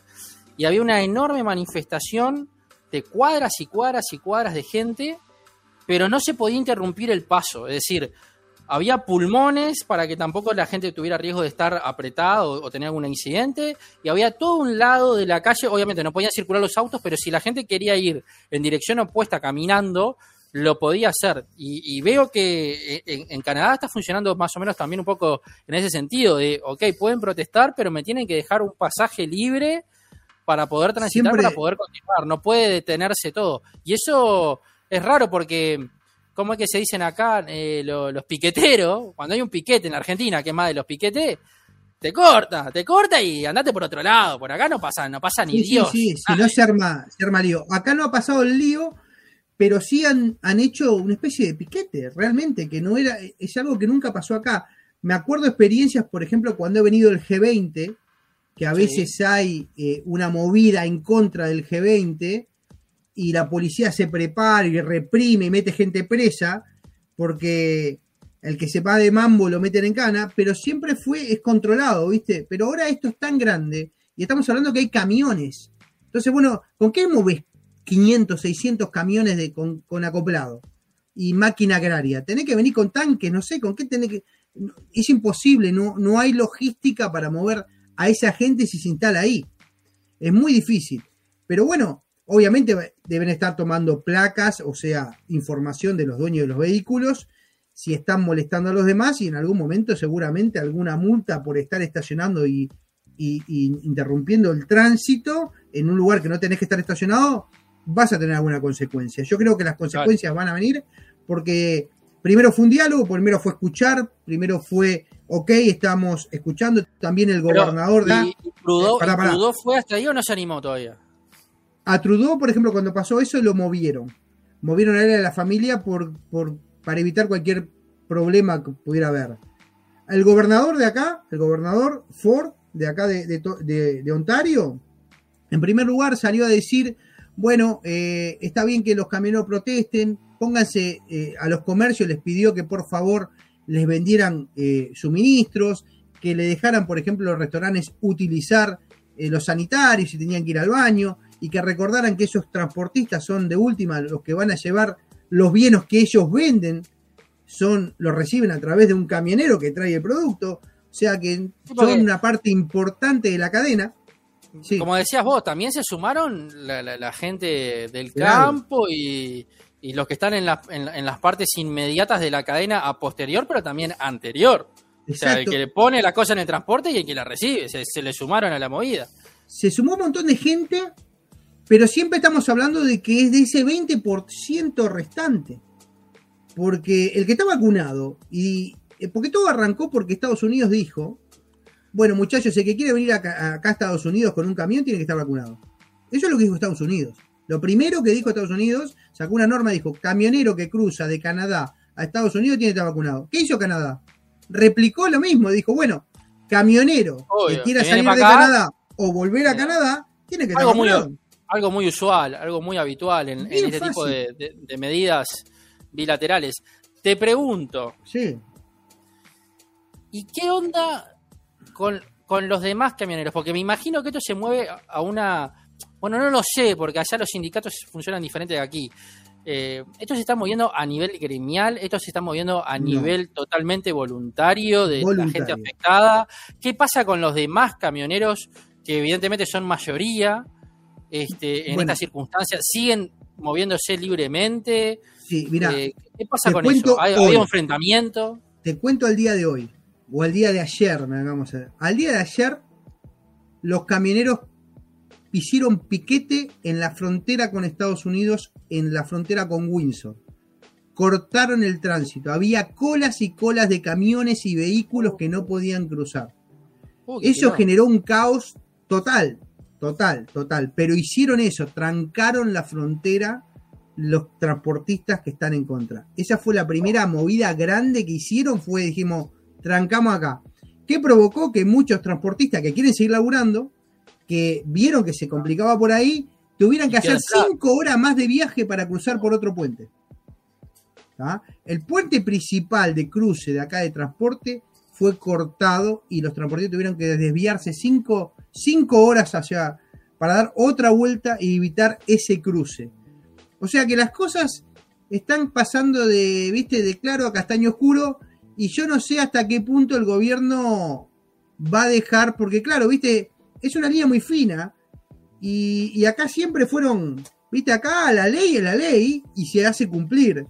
y había una enorme manifestación de cuadras y cuadras y cuadras de gente, pero no se podía interrumpir el paso. Es decir, había pulmones para que tampoco la gente tuviera riesgo de estar apretada o, tener algún incidente. Y había todo un lado de la calle, obviamente no podían circular los autos, pero si la gente quería ir en dirección opuesta caminando, lo podía hacer. Y, veo que en, en, Canadá está funcionando más o menos también un poco en ese sentido, de, ok, pueden protestar, pero me tienen que dejar un pasaje libre para poder transitar, para poder continuar. No puede detenerse todo. Y eso es raro porque ¿cómo es que se dicen acá eh, los, piqueteros? Cuando hay un piquete en Argentina, que es más de los piquetes, te corta, te corta y andate por otro lado. Por acá no pasa, no pasa ni Dios. Sí, sí, si no se arma, se arma lío. Acá no ha pasado el lío, pero sí han, han hecho una especie de piquete, realmente, que no era, es algo que nunca pasó acá. Me acuerdo experiencias, por ejemplo, cuando he venido el G20, que a veces hay eh, una movida en contra del G20 y la policía se prepara y reprime y mete gente presa, porque el que se va de mambo lo meten en cana, pero siempre fue, es controlado, ¿viste? Pero ahora esto es tan grande y estamos hablando que hay camiones. Entonces, bueno, ¿con qué moves 500, 600 camiones de, con, acoplado? Y máquina agraria. Tenés que venir con tanques, no sé, ¿con qué tenés que...? Es imposible, no, no hay logística para mover a esa gente si se instala ahí. Es muy difícil. Pero bueno, Obviamente deben estar tomando placas, o sea, información de los dueños de los vehículos, si están molestando a los demás y en algún momento seguramente alguna multa por estar estacionando y, interrumpiendo el tránsito en un lugar que no tenés que estar estacionado, vas a tener alguna consecuencia. Yo creo que las consecuencias van a venir porque primero fue un diálogo, primero fue escuchar, primero fue, ok, estamos escuchando, también el gobernador de... ¿Y, fue hasta ahí o no se animó todavía? A Trudeau, por ejemplo, cuando pasó eso, lo movieron. Movieron a él a la familia por, para evitar cualquier problema que pudiera haber. El gobernador de acá, el gobernador Ford, de acá de, Ontario, en primer lugar salió a decir, bueno, eh, está bien que los camioneros protesten, pónganse eh, a los comercios, les pidió que por favor les vendieran eh, suministros, que le dejaran, por ejemplo, los restaurantes utilizar los sanitarios si tenían que ir al baño, y que recordaran que esos transportistas son de última los que van a llevar los bienes que ellos venden, son los reciben a través de un camionero que trae el producto, o sea que son una parte importante de la cadena. Como decías vos, también se sumaron la, gente del campo y, los que están en, en, las partes inmediatas de la cadena a posterior, pero también anterior. O sea, el que le pone la cosa en el transporte y el que la recibe, se, se le sumaron a la movida. Se sumó un montón de gente pero siempre estamos hablando de que es de ese 20% restante. Porque el que está vacunado, y eh, porque todo arrancó porque Estados Unidos dijo, bueno muchachos, el que quiere venir acá, a Estados Unidos con un camión tiene que estar vacunado. Eso es lo que dijo Estados Unidos. Lo primero que dijo Estados Unidos, sacó una norma, dijo, camionero que cruza de Canadá a Estados Unidos tiene que estar vacunado. ¿Qué hizo Canadá? Replicó lo mismo, dijo, bueno, camionero que quiera salir de Canadá o volver a Canadá, tiene que estar vacunado algo muy usual, algo muy habitual en, este tipo de, medidas bilaterales. Te pregunto. Sí. ¿Y qué onda con, los demás camioneros? Porque me imagino que esto se mueve a una. Bueno, no lo sé, porque allá los sindicatos funcionan diferente de aquí. Eh, esto se está moviendo a nivel gremial, esto se está moviendo a nivel totalmente voluntario de la gente afectada. ¿Qué pasa con los demás camioneros que evidentemente son mayoría? Este, en estas circunstancias? ¿Siguen moviéndose libremente? Sí, mira. Eh, ¿Qué pasa con eso? ¿Hay, un enfrentamiento? Te cuento al día de hoy, o al día de ayer, vamos a ver. Al día de ayer, los camioneros hicieron piquete en la frontera con Estados Unidos, en la frontera con Windsor. Cortaron el tránsito. Había colas y colas de camiones y vehículos que no podían cruzar. Eso generó un caos total, total, total. Pero hicieron eso, trancaron la frontera los transportistas que están en contra. Esa fue la primera movida grande que hicieron, fue, dijimos, trancamos acá. ¿Qué provocó que muchos transportistas que quieren seguir laburando, que vieron que se complicaba por ahí, tuvieran que hacer cinco horas más de viaje para cruzar por otro puente? ¿Tá? El puente principal de cruce de acá de transporte fue cortado y los transportistas tuvieron que desviarse cinco, cinco horas hacia para dar otra vuelta y evitar ese cruce. O sea que las cosas están pasando de, viste, de claro a castaño oscuro y yo no sé hasta qué punto el gobierno va a dejar, porque claro, viste, es una línea muy fina y, y acá siempre fueron, viste, acá la ley es la ley y se hace cumplir.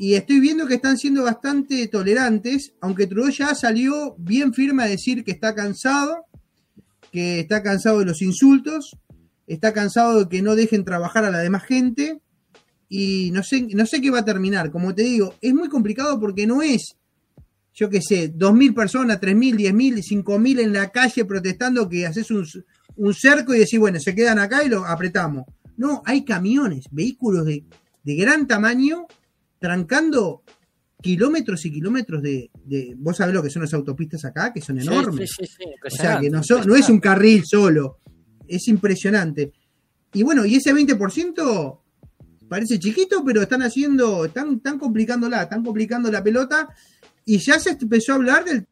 Y estoy viendo que están siendo bastante tolerantes, aunque Trudeau ya salió bien firme a decir que está cansado, que está cansado de los insultos, está cansado de que no dejen trabajar a la demás gente y no sé, no sé qué va a terminar. Como te digo, es muy complicado porque no es, yo qué sé, 2.000 personas, 3.000, 10.000, 5.000 en la calle protestando que haces un, cerco y decís, bueno, se quedan acá y lo apretamos. No, hay camiones, vehículos de, de gran tamaño trancando kilómetros y kilómetros de, de- Vos sabés lo que son las autopistas acá, que son enormes. sí, sí, sí, O sea, que no, es un carril solo, es impresionante. Y bueno, y ese 20% parece chiquito, pero están haciendo, están, están complicándola, están complicando la pelota. Y ya se empezó a hablar del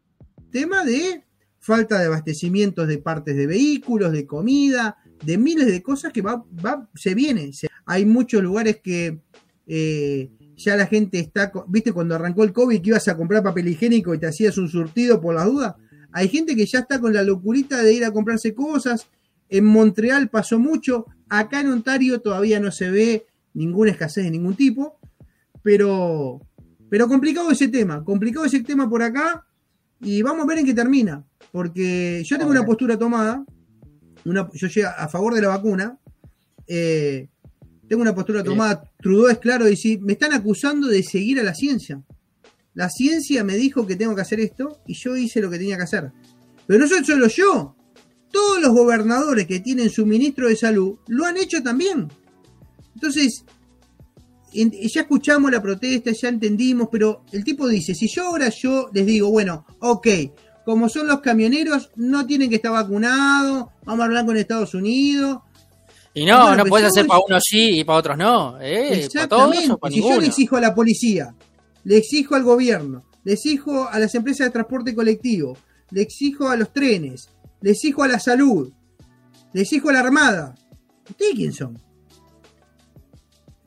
tema de falta de abastecimientos de partes de vehículos, de comida, de miles de cosas que va, va se viene. Se- hay muchos lugares que eh, ya la gente está, viste, cuando arrancó el COVID que ibas a comprar papel higiénico y te hacías un surtido por la duda. Hay gente que ya está con la locurita de ir a comprarse cosas. En Montreal pasó mucho. Acá en Ontario todavía no se ve ninguna escasez de ningún tipo. Pero, pero complicado ese tema. Complicado ese tema por acá. Y vamos a ver en qué termina. Porque yo tengo una postura tomada. Una, yo llego a favor de la vacuna. Eh, tengo una postura tomada. Trudeau es claro. Dice, me están acusando de seguir a la ciencia. La ciencia me dijo que tengo que hacer esto y yo hice lo que tenía que hacer. Pero no soy solo yo. Todos los gobernadores que tienen su ministro de salud lo han hecho también. Entonces, en- ya escuchamos la protesta, ya entendimos, pero el tipo dice, si yo ahora yo les digo, bueno, ok, como son los camioneros, no tienen que estar vacunados, vamos a hablar con Estados Unidos. Y no, no puedes hacer para unos sí y para otros no. ¿eh? ¿Para todos Exactamente. o para Si yo le exijo a la policía, le exijo al gobierno, le exijo a las empresas de transporte colectivo, le exijo a los trenes, le exijo a la salud, le exijo a la armada. ¿Ustedes quién son?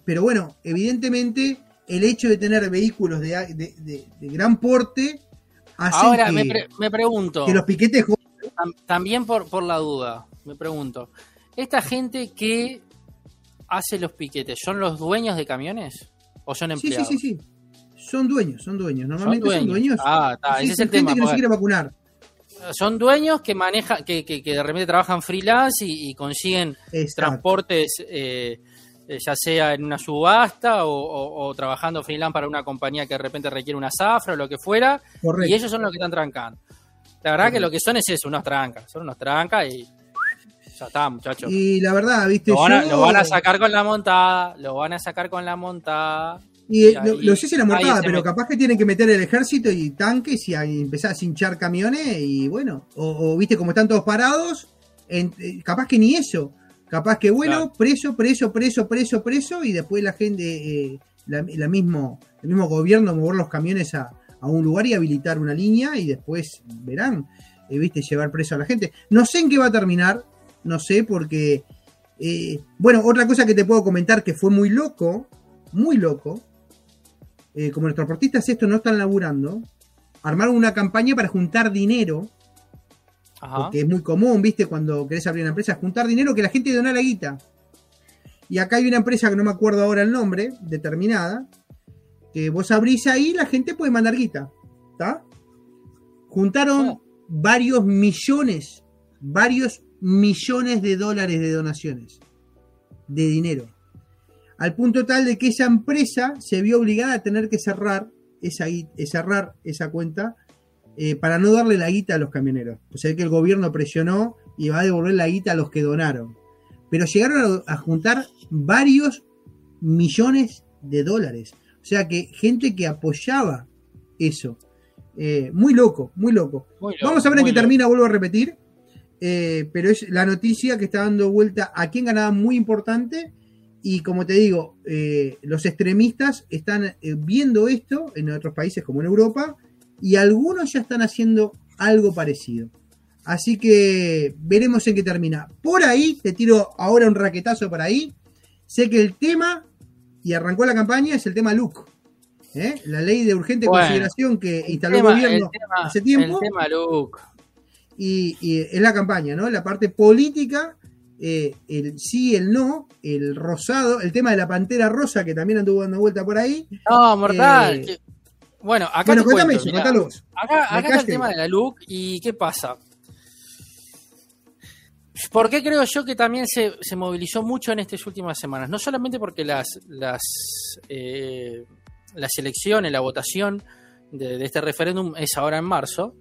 Pero bueno, evidentemente el hecho de tener vehículos de, de- de- de gran porte hace Ahora que, me, pre- me pregunto, que los piquetes también por, por la duda, me pregunto, ¿esta gente que hace los piquetes son los dueños de camiones o son Sí, sí, empleados? sí, sí. Son dueños, son dueños. Normalmente son dueños. dueños. Ah, está, Sí, ese es el tema. gente que no se quiere vacunar. Son dueños que manejan, que, que, que de repente trabajan freelance y, y consiguen Exacto. transportes, eh, eh, ya sea en una subasta o, o- o trabajando freelance para una compañía que de repente requiere una zafra o lo que fuera, Correcto. y ellos son los que están trancando. La verdad que lo que son es eso, unos trancas, son unos trancas y ya está, muchachos. Y la verdad, viste, Lo van, a, yo- lo van a sacar con la montada, lo van a sacar con la montada. Y, lo, lo sé si la mortada, pero capaz que tienen que meter el ejército y tanques y empezar a cinchar camiones y bueno, o, o, viste como están todos parados, en- eh, capaz que ni eso, capaz que bueno, Claro. preso, preso, preso, preso, preso y después la gente, eh, la, la mismo, el mismo gobierno mover los camiones a, a un lugar y habilitar una línea y después verán, eh, viste, llevar preso a la gente. No sé en qué va a terminar, no sé, porque, eh, bueno, otra cosa que te puedo comentar que fue muy loco, muy loco, eh, como los transportistas esto no están laburando, armaron una campaña para juntar dinero, Ajá. porque es muy común, viste, cuando querés abrir una empresa, juntar dinero que la gente dona la guita. Y acá hay una empresa que no me acuerdo ahora el nombre, determinada, que vos abrís ahí, la gente puede mandar guita. ¿Está? Juntaron Oh. varios millones, varios millones de dólares de donaciones, de dinero. Al punto tal de que esa empresa se vio obligada a tener que cerrar esa, cerrar esa cuenta eh, para no darle la guita a los camioneros. O sea que el gobierno presionó y va a devolver la guita a los que donaron. Pero llegaron a, juntar varios millones de dólares. O sea que gente que apoyaba eso. Eh, muy loco, muy loco. Vamos a ver en qué termina, vuelvo a repetir. Eh, pero es la noticia que está dando vuelta aquí en Canadá muy importante. Y como te digo, los extremistas están viendo esto en otros países como en Europa y algunos ya están haciendo algo parecido. Así que veremos en qué termina. Por ahí, te tiro ahora un raquetazo por ahí. Sé que el tema, y arrancó la campaña, es el tema LUC. ¿eh? La ley de urgente consideración que instaló el gobierno hace tiempo. El tema LUC. Y, es la campaña, ¿no? La parte política, eh, el sí, el no, el rosado, el tema de la pantera rosa que también anduvo dando vuelta por ahí. No, mortal. Eh, bueno, acá bueno, cuéntame eso, Acá, acá está el tema de la LUC y qué pasa. ¿Por qué creo yo que también se, movilizó mucho en estas últimas semanas? No solamente porque las, las, eh, las elecciones, la votación de, este referéndum es ahora en marzo,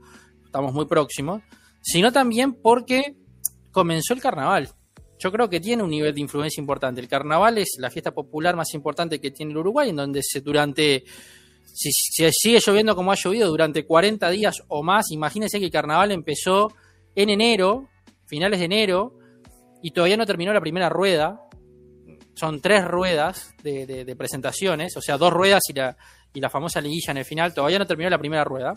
estamos muy próximos, sino también porque comenzó el carnaval. Yo creo que tiene un nivel de influencia importante. El carnaval es la fiesta popular más importante que tiene el Uruguay, en donde se, durante si, sigue lloviendo como ha llovido durante 40 días o más, imagínense que el carnaval empezó en enero, finales de enero, y todavía no terminó la primera rueda. Son tres ruedas de, presentaciones, o sea, dos ruedas y la, y la famosa liguilla en el final. Todavía no terminó la primera rueda.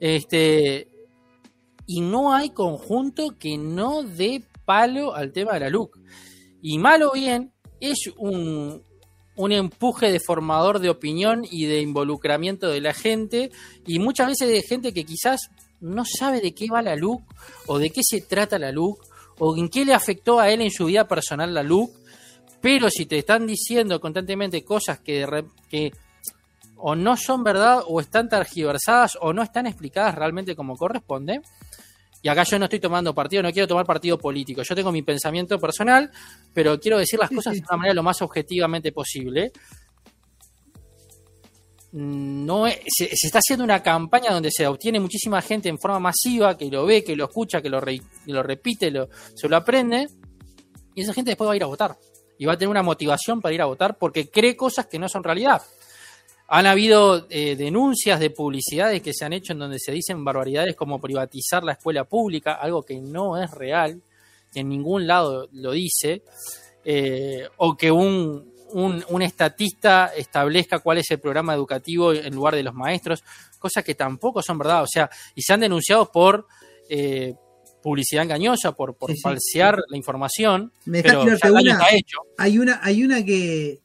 Este, y no hay conjunto que no dé palo al tema de la LUC. Y malo bien, es un, un empuje de formador de opinión y de involucramiento de la gente y muchas veces de gente que quizás no sabe de qué va la LUC o de qué se trata la LUC o en qué le afectó a él en su vida personal la LUC, pero si te están diciendo constantemente cosas que, que o no son verdad o están targiversadas o no están explicadas realmente como corresponde, y acá yo no estoy tomando partido, no quiero tomar partido político. Yo tengo mi pensamiento personal, pero quiero decir las cosas de una manera lo más objetivamente posible. No se, está haciendo una campaña donde se obtiene muchísima gente en forma masiva que lo ve, que lo escucha, que lo, lo repite, lo, se lo aprende. Y esa gente después va a ir a votar. Y va a tener una motivación para ir a votar porque cree cosas que no son realidad. Han habido eh, denuncias de publicidades que se han hecho en donde se dicen barbaridades como privatizar la escuela pública, algo que no es real, que en ningún lado lo dice, eh, o que un, un, estatista establezca cuál es el programa educativo en lugar de los maestros, cosas que tampoco son verdad, o sea, y se han denunciado por eh, publicidad engañosa, por, por falsear la información, pero ya hecho. Hay una, hay una que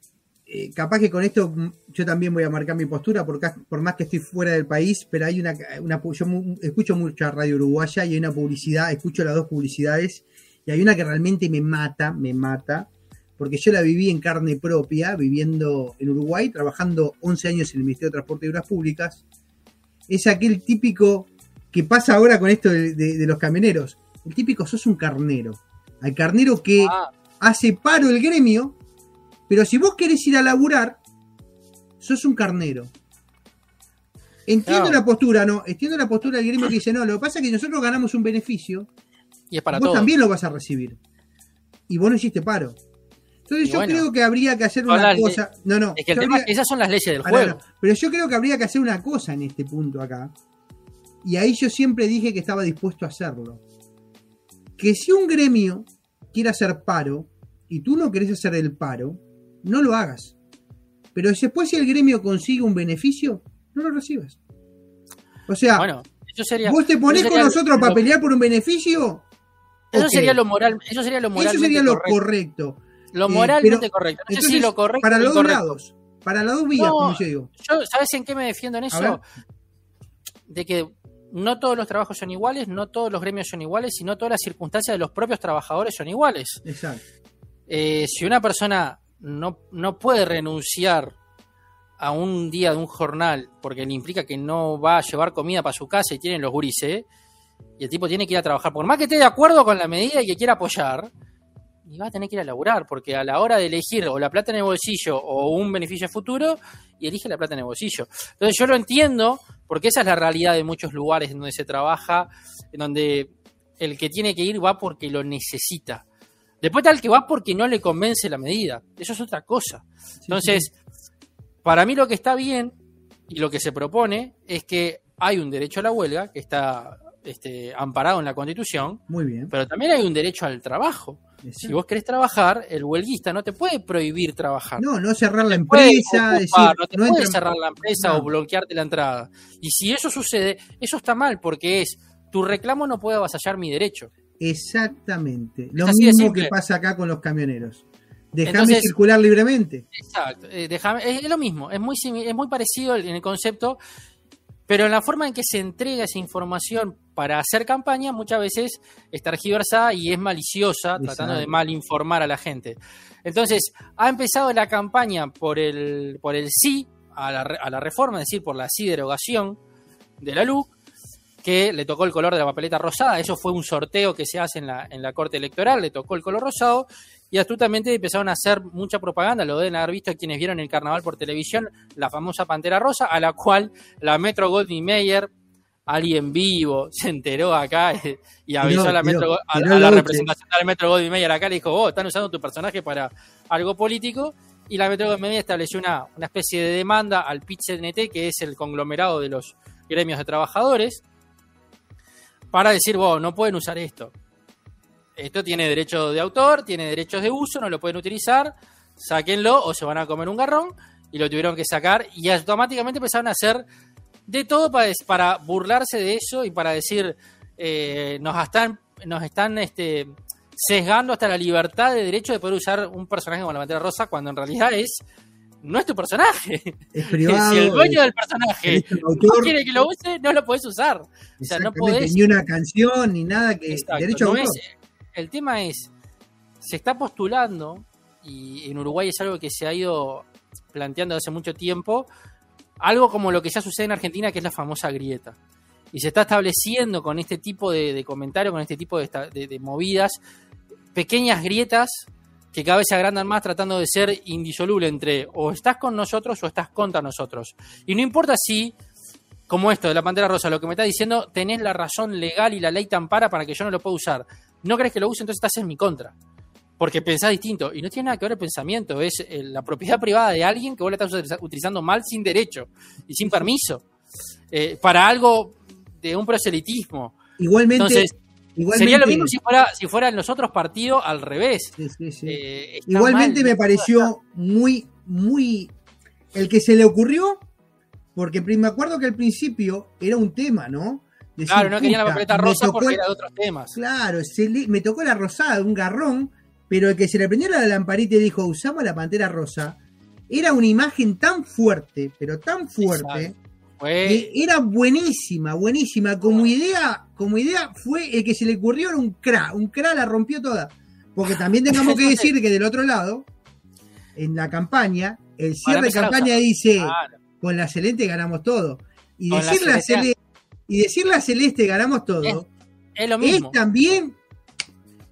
eh, capaz que con esto yo también voy a marcar mi postura, por, por más que estoy fuera del país, pero hay una, una yo escucho mucha radio uruguaya y hay una publicidad, escucho las dos publicidades, y hay una que realmente me mata, me mata, porque yo la viví en carne propia, viviendo en Uruguay, trabajando 11 años en el Ministerio de Transporte y Obras Públicas. Es aquel típico que pasa ahora con esto de, los camioneros. El típico, sos un carnero. Al carnero que ah. hace paro el gremio pero si vos querés ir a laburar, sos un carnero. Entiendo la postura, ¿no? Entiendo la postura del gremio que dice, no, lo que pasa es que nosotros ganamos un beneficio. Y es para vos también lo vas a recibir. Y vos no hiciste paro. Entonces yo creo que habría que hacer una cosa. No, no. Es que esas son las leyes del juego. pero yo creo que habría que hacer una cosa en este punto acá. Y ahí yo siempre dije que estaba dispuesto a hacerlo. Que si un gremio quiere hacer paro y tú no querés hacer el paro, no lo hagas. Pero después si el gremio consigue un beneficio, no lo recibas. O sea, bueno, eso sería, vos te ponés con nosotros para pelear por un beneficio. Eso sería lo moral, eso sería lo Eso sería lo correcto. Lo eh, moralmente correcto. No sé si lo correcto. Para los dos lados. Para las dos vías, como yo digo. ¿Sabes en qué me defiendo en eso? De que no todos los trabajos son iguales, no todos los gremios son iguales y no todas las circunstancias de los propios trabajadores son iguales. Exacto. Eh, si una persona no, no puede renunciar a un día de un jornal porque le implica que no va a llevar comida para su casa y tienen los gurises, Y el tipo tiene que ir a trabajar. Por más que esté de acuerdo con la medida y que quiera apoyar, y va a tener que ir a laburar, porque a la hora de elegir o la plata en el bolsillo o un beneficio futuro, y elige la plata en el bolsillo. Entonces yo lo entiendo, porque esa es la realidad de muchos lugares en donde se trabaja, en donde el que tiene que ir va porque lo necesita. Después tal que va porque no le convence la medida. Eso es otra cosa. Entonces, para mí lo que está bien y lo que se propone es que hay un derecho a la huelga que está este, amparado en la Constitución. Muy bien. Pero también hay un derecho al trabajo. Si vos querés trabajar, el huelguista no te puede prohibir trabajar. No, no cerrar la empresa. no te puede cerrar la empresa o bloquearte la entrada. Y si eso sucede, eso está mal porque es tu reclamo no puede avasallar mi derecho. Exactamente. Lo mismo que pasa acá con los camioneros. Déjame circular libremente. Exacto. Eh, es, lo mismo. Es muy, es muy parecido en el concepto pero en la forma en que se entrega esa información para hacer campaña, muchas veces está tergiversada y es maliciosa, tratando de mal informar a la gente. Entonces, ha empezado la campaña por el, por el sí a la, a la reforma, es decir, por la sí derogación de la LUC, que le tocó el color de la papeleta rosada. Eso fue un sorteo que se hace en la, en la Corte Electoral, le tocó el color rosado y astutamente empezaron a hacer mucha propaganda, lo deben haber visto quienes vieron el carnaval por televisión, la famosa Pantera Rosa, a la cual la Metro Goldwyn Mayer, alguien vivo, se enteró acá y avisó a la, Metro, a, la representación de la Metro Goldwyn Mayer acá, le dijo, vos están usando tu personaje para algo político, y la Metro Mayer estableció una, una especie de demanda al PIT-CNT, que es el conglomerado de los gremios de trabajadores, para decir, no pueden usar esto esto tiene derecho de autor, tiene derechos de uso, no lo pueden utilizar, sáquenlo o se van a comer un garrón y lo tuvieron que sacar y automáticamente empezaron a hacer de todo para, para burlarse de eso y para decir eh, nos están nos están este, sesgando hasta la libertad de derecho de poder usar un personaje como la bandera rosa cuando en realidad es no es tu personaje. Es privado. si el dueño del personaje no quiere que lo use, no lo puedes usar. O sea, no podés... Ni una canción, ni nada que. derecho a el tema es, se está postulando, y en Uruguay es algo que se ha ido planteando hace mucho tiempo, algo como lo que ya sucede en Argentina, que es la famosa grieta. Y se está estableciendo con este tipo de, comentarios, con este tipo de, movidas, pequeñas grietas que cada vez se agrandan más tratando de ser indisoluble entre o estás con nosotros o estás contra nosotros. Y no importa si, como esto de la Pantera Rosa, lo que me está diciendo, tenés la razón legal y la ley te ampara para que yo no lo pueda usar no crees que lo use, entonces estás en mi contra. Porque pensás distinto. Y no tiene nada que ver el pensamiento. Es eh, la propiedad privada de alguien que vos la estás utilizando mal sin derecho y sin permiso. Eh, para algo de un proselitismo. Igualmente. Sería lo mismo si fuera, si fueran los otros partidos al revés. Eh, igualmente me pareció muy, muy. El que se le ocurrió, porque me acuerdo que al principio era un tema, ¿no? claro, no quería la papeleta rosa porque era de otros temas. Claro, me tocó la rosada, un garrón, pero el que se le prendió la lamparita y dijo, usamos la pantera rosa, era una imagen tan fuerte, pero tan fuerte, que era buenísima, buenísima. Como idea, como idea fue el que se le ocurrió era un cra, un cra la rompió toda. Porque también tengamos que decir que del otro lado, en la campaña, el cierre de campaña dice, con la Celeste ganamos todo. Y decir la Celeste y decirle a Celeste ganamos todo. Es, lo mismo. Es también,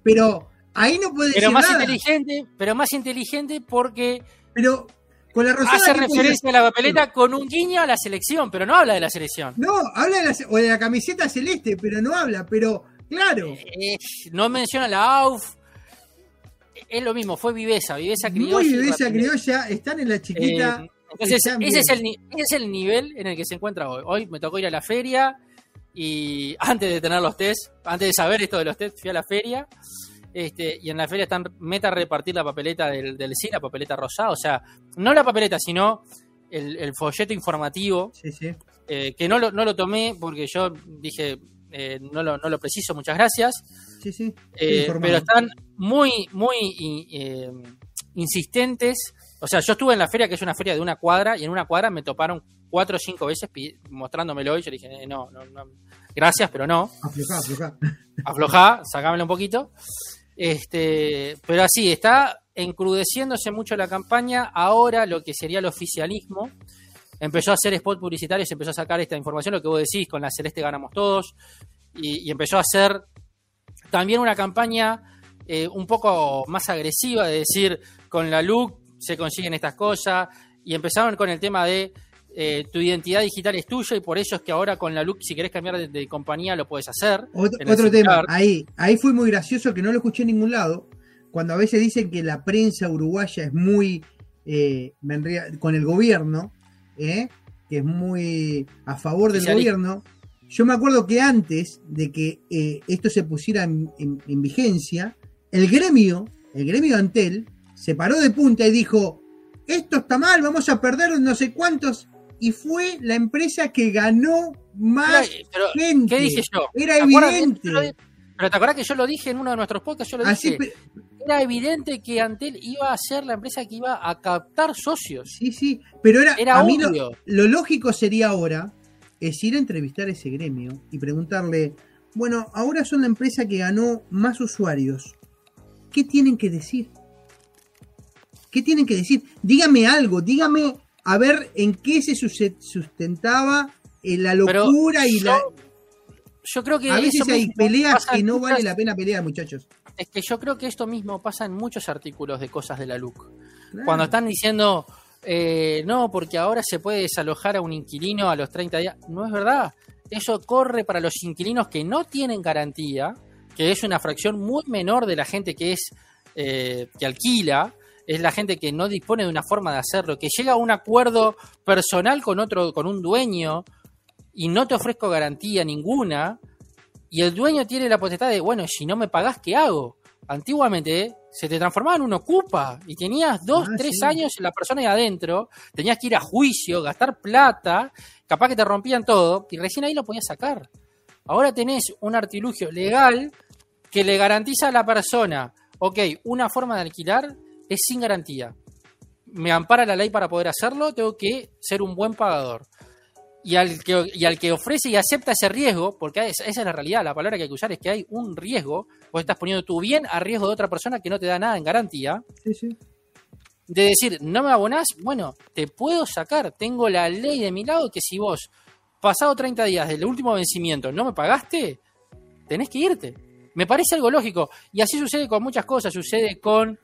pero ahí no puede pero más inteligente, pero más inteligente porque pero con la rosada hace referencia a la papeleta con un guiño a la selección, pero no habla de la selección. No, habla de la, o de la camiseta celeste, pero no habla, pero claro. Eh, no menciona la AUF. Es lo mismo, fue Viveza, Viveza criolla. Muy Viveza criolla, están en la chiquita. Eh, entonces, ese es, el, ese es el nivel en el que se encuentra hoy. Hoy me tocó ir a la feria, y antes de tener los test, antes de saber esto de los test, fui a la feria. Este, y en la feria están meta a repartir la papeleta del, del sí, la papeleta rosada. O sea, no la papeleta, sino el, folleto informativo. Sí, sí. Eh, que no lo, no lo tomé porque yo dije, eh, no, lo, no lo preciso, muchas gracias. Sí, sí. Eh, pero están muy, muy insistentes. O sea, yo estuve en la feria, que es una feria de una cuadra, y en una cuadra me toparon cuatro o cinco veces mostrándomelo y yo dije, eh, no, no, no, gracias, pero no. Aflojá, aflojá. Aflojá, sacámelo un poquito. Este, pero así, está encrudeciéndose mucho la campaña. Ahora lo que sería el oficialismo empezó a hacer spot publicitarios, empezó a sacar esta información, lo que vos decís, con la Celeste ganamos todos. y, empezó a hacer también una campaña eh, un poco más agresiva de decir, con la LUC se consiguen estas cosas, y empezaron con el tema de eh, tu identidad digital es tuya y por eso es que ahora con la LUC si querés cambiar de, de compañía lo puedes hacer. Otro, tema, ahí, ahí fue muy gracioso que no lo escuché en ningún lado, cuando a veces dicen que la prensa uruguaya es muy eh, con el gobierno, ¿eh? que es muy a favor del gobierno. Yo me acuerdo que antes de que eh, esto se pusiera en, en- en vigencia, el gremio, el gremio Antel, se paró de punta y dijo, esto está mal, vamos a perder no sé cuántos, y fue la empresa que ganó más Pero, gente. ¿qué dije yo? Era ¿Te acuerdas que evidente. Pero te acuerdas que yo lo dije en uno de nuestros podcasts, yo lo Así, dije. Era evidente que Antel iba a ser la empresa que iba a captar socios. sí, sí, pero era, Era a mí lo, lo lógico sería ahora es ir a entrevistar a ese gremio y preguntarle, bueno, ahora son la empresa que ganó más usuarios. ¿Qué tienen que decir? ¿Qué tienen que decir? Dígame algo, dígame a ver en qué se sus- sustentaba eh, la Pero locura y yo- la... Yo creo que A veces eso hay peleas que no muchas- vale la pena pelear, muchachos. Es que yo creo que esto mismo pasa en muchos artículos de cosas de la LUC. Claro. Cuando están diciendo, eh, no, porque ahora se puede desalojar a un inquilino a los 30 días. No es verdad. Eso corre para los inquilinos que no tienen garantía, que es una fracción muy menor de la gente que es eh, que alquila. Es la gente que no dispone de una forma de hacerlo, que llega a un acuerdo personal con otro, con un dueño, y no te ofrezco garantía ninguna, y el dueño tiene la potestad de, bueno, si no me pagás, ¿qué hago? Antiguamente se te transformaba en un ocupa y tenías dos, Ah, tres sí. años la persona ahí adentro, tenías que ir a juicio, gastar plata, capaz que te rompían todo y recién ahí lo podías sacar. Ahora tenés un artilugio legal que le garantiza a la persona, ok, una forma de alquilar es sin garantía. Me ampara la ley para poder hacerlo, tengo que ser un buen pagador y al que, y al que ofrece y acepta ese riesgo, porque esa, esa es la realidad, la palabra que hay que usar es que hay un riesgo, vos estás poniendo tu bien a riesgo de otra persona que no te da nada en garantía, Sí, sí. de decir, no me abonás, bueno, te puedo sacar, tengo la ley de mi lado que si vos, pasado 30 días del último vencimiento, no me pagaste, tenés que irte. Me parece algo lógico, y así sucede con muchas cosas, sucede con...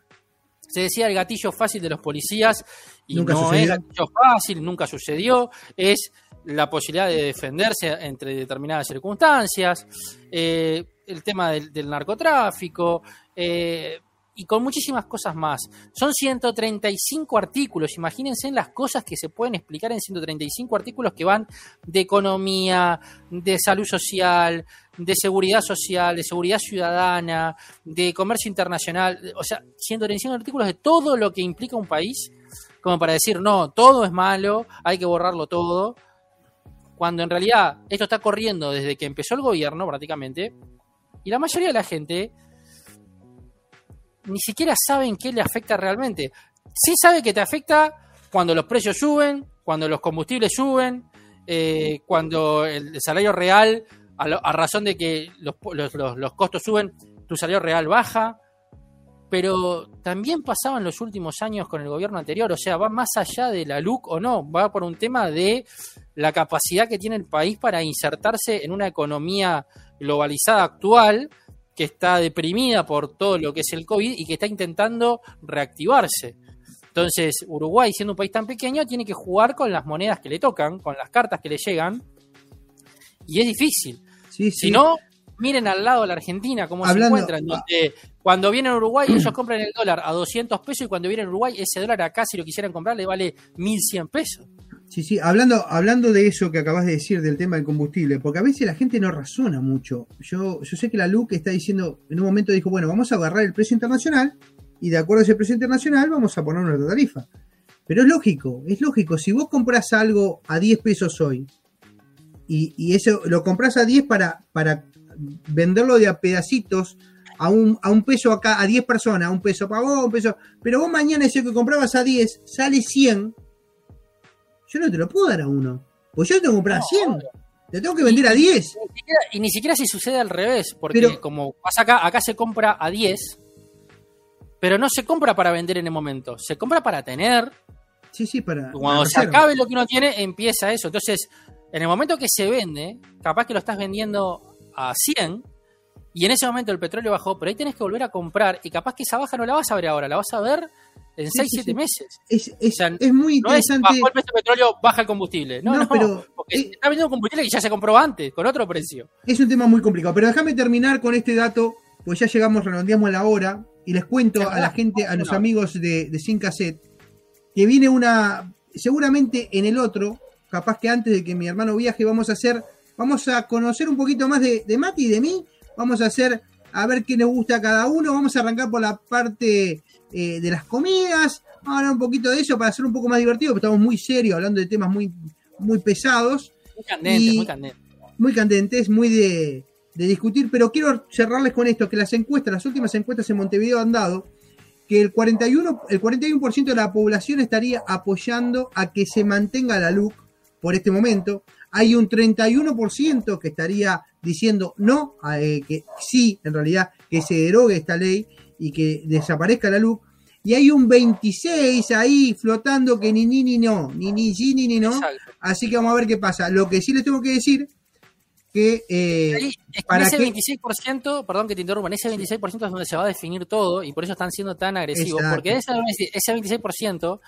Se decía el gatillo fácil de los policías y Nunca no sucedió. es gatillo fácil, nunca sucedió. Es la posibilidad de defenderse entre determinadas circunstancias, eh, el tema del, del narcotráfico eh, y con muchísimas cosas más. Son 135 artículos, imagínense las cosas que se pueden explicar en 135 artículos que van de economía, de salud social, de seguridad social, de seguridad ciudadana, de comercio internacional, o sea, 135 artículos de todo lo que implica un país, como para decir, no, todo es malo, hay que borrarlo todo, cuando en realidad esto está corriendo desde que empezó el gobierno prácticamente, y la mayoría de la gente ni siquiera sabe en qué le afecta realmente. Sí sabe que te afecta cuando los precios suben, cuando los combustibles suben, eh, cuando el salario real, a, lo- a razón de que los, los- los- costos suben, tu salario real baja. Pero también pasaba en los últimos años con el gobierno anterior, o sea, va más allá de la LUC o no, va por un tema de la capacidad que tiene el país para insertarse en una economía globalizada actual que está deprimida por todo lo que es el COVID y que está intentando reactivarse. Entonces, Uruguay, siendo un país tan pequeño, tiene que jugar con las monedas que le tocan, con las cartas que le llegan, y es difícil. Sí, Si sí. no, miren al lado de la Argentina cómo Hablando- se encuentran, donde cuando vienen a Uruguay ellos compran el dólar a 200 pesos y cuando vienen a Uruguay ese dólar acá, si lo quisieran comprar, le vale 1100 pesos. Sí, sí, hablando, hablando de eso que acabas de decir del tema del combustible, porque a veces la gente no razona mucho. Yo, yo sé que la LUC está diciendo, en un momento dijo, bueno, vamos a agarrar el precio internacional y de acuerdo a ese precio internacional vamos a poner nuestra tarifa. Pero es lógico, es lógico, si vos compras algo a 10 pesos hoy y, y eso lo compras a 10 para, para venderlo de a pedacitos a un, a un peso acá, a 10 personas, a un peso para vos, un peso, pero vos mañana ese que comprabas a 10 sale 100 yo no te lo puedo dar a uno. Pues yo te tengo que comprar a 100. Te tengo que vender a 10. Ni siquiera- y ni siquiera si sucede al revés, porque Pero- como pasa acá, acá se compra a 10, pero no se compra para vender en el momento, se compra para tener. Sí, sí, para. Cuando para se reserva. acabe lo que uno tiene, empieza eso. Entonces, en el momento que se vende, capaz que lo estás vendiendo a 100 y en ese momento el petróleo bajó, pero ahí tenés que volver a comprar y capaz que esa baja no la vas a ver ahora, la vas a ver en 6, 7 meses. Es, muy interesante. No es bajó el precio del petróleo, baja el combustible. No, no, pero, porque eh, está vendiendo combustible que ya se compró antes, con otro precio. Es un tema muy complicado, pero déjame terminar con este dato, pues ya llegamos, redondeamos la hora, y les cuento a la gente, a los amigos de, de Sin Cassette, que viene una, seguramente en el otro, capaz que antes de que mi hermano viaje, vamos a hacer, vamos a conocer un poquito más de, de Mati y de mí Vamos a hacer, a ver qué nos gusta a cada uno. Vamos a arrancar por la parte eh, de las comidas. Vamos a hablar un poquito de eso para hacer un poco más divertido, porque estamos muy serios, hablando de temas muy, muy pesados. Muy candentes, muy candentes. Muy candentes, muy de, discutir, pero quiero cerrarles con esto, que las encuestas, las últimas encuestas en Montevideo han dado que el 41%, el 41 de la población estaría apoyando a que se mantenga la LUC por este momento. Hay un 31% que estaría diciendo no, eh, que sí, en realidad, que se derogue esta ley y que desaparezca la luz. Y hay un 26 ahí flotando que ni ni ni no, ni ni sí ni ni no. Así que vamos a ver qué pasa. Lo que sí les tengo que decir que eh, para ese 26%, perdón que te interrumpa, ese 26% es donde se va a definir todo y por eso están siendo tan agresivos, porque ese, ese 26%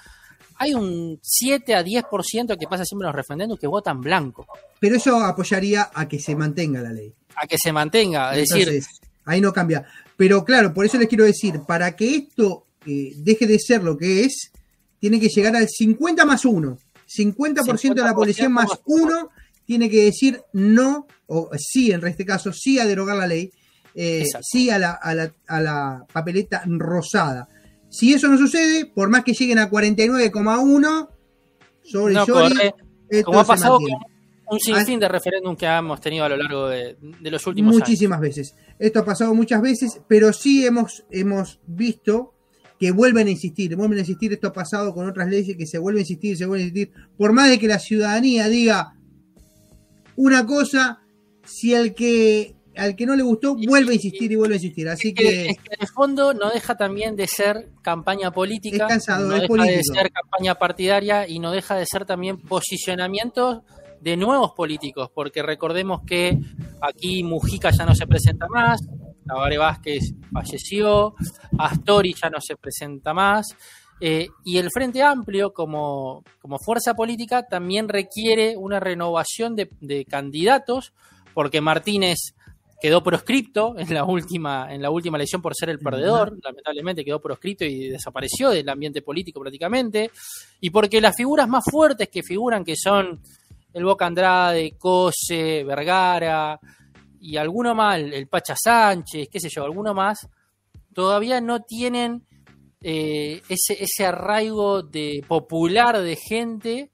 hay un 7 a 10% que pasa siempre en los referendos que votan blanco. Pero eso apoyaría a que se mantenga la ley. A que se mantenga, es decir. Ahí no cambia. Pero claro, por eso les quiero decir, para que esto eh, deje de ser lo que es, tiene que llegar al 50 más 1. 50%, de la población más 1 tiene que decir no, o sí, en este caso, sí a derogar la ley, eh, sí a la, a, la, a la papeleta rosada. Si eso no sucede, por más que lleguen a 49,1, sobre no, como ha pasado con un sinfín de referéndum que hemos tenido a lo largo de, los últimos Muchísimas veces. Esto ha pasado muchas veces, pero sí hemos, hemos visto que vuelven a insistir, vuelven a insistir, esto ha pasado con otras leyes que se vuelven a insistir, se vuelven a insistir, por más de que la ciudadanía diga una cosa, si el que al que no le gustó vuelve a insistir y vuelve a insistir. Así que, en el fondo no deja también de ser campaña política, cansado, no deja de ser campaña partidaria y no deja de ser también posicionamientos de nuevos políticos, porque recordemos que aquí Mujica ya no se presenta más, Tabaré Vázquez falleció, Astori ya no se presenta más, eh, y el Frente Amplio como, como, fuerza política también requiere una renovación de, de candidatos, porque Martínez quedó proscripto en la última en la última elección por ser el perdedor, lamentablemente quedó proscripto y desapareció del ambiente político prácticamente, y porque las figuras más fuertes que figuran que son el Boca Andrade, Cose, Vergara y alguno más, el Pacha Sánchez, qué sé yo, alguno más, todavía no tienen eh, ese, ese arraigo de popular de gente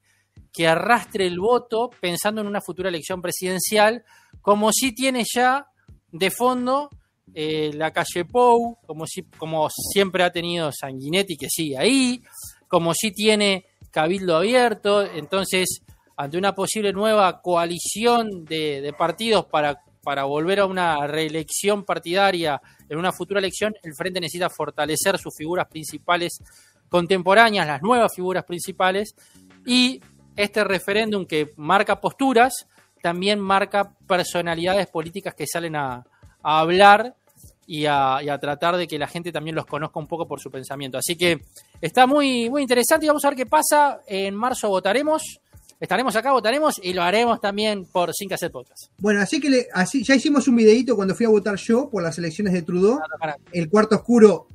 que arrastre el voto pensando en una futura elección presidencial, como si tiene ya de fondo, eh, la calle Pou, como, si, como siempre ha tenido Sanguinetti, que sigue ahí, como si tiene Cabildo Abierto, entonces, ante una posible nueva coalición de, partidos para, para volver a una reelección partidaria en una futura elección, el Frente necesita fortalecer sus figuras principales contemporáneas, las nuevas figuras principales, y este referéndum que marca posturas, también marca personalidades políticas que salen a, hablar y a, tratar de que la gente también los conozca un poco por su pensamiento. Así que está muy, muy interesante y vamos a ver qué pasa. En marzo votaremos. Estaremos acá, votaremos y lo haremos también por Sin Cassette Podcast. Bueno, así que así, ya hicimos un videito cuando fui a votar yo por las elecciones de Trudeau. El cuarto oscuro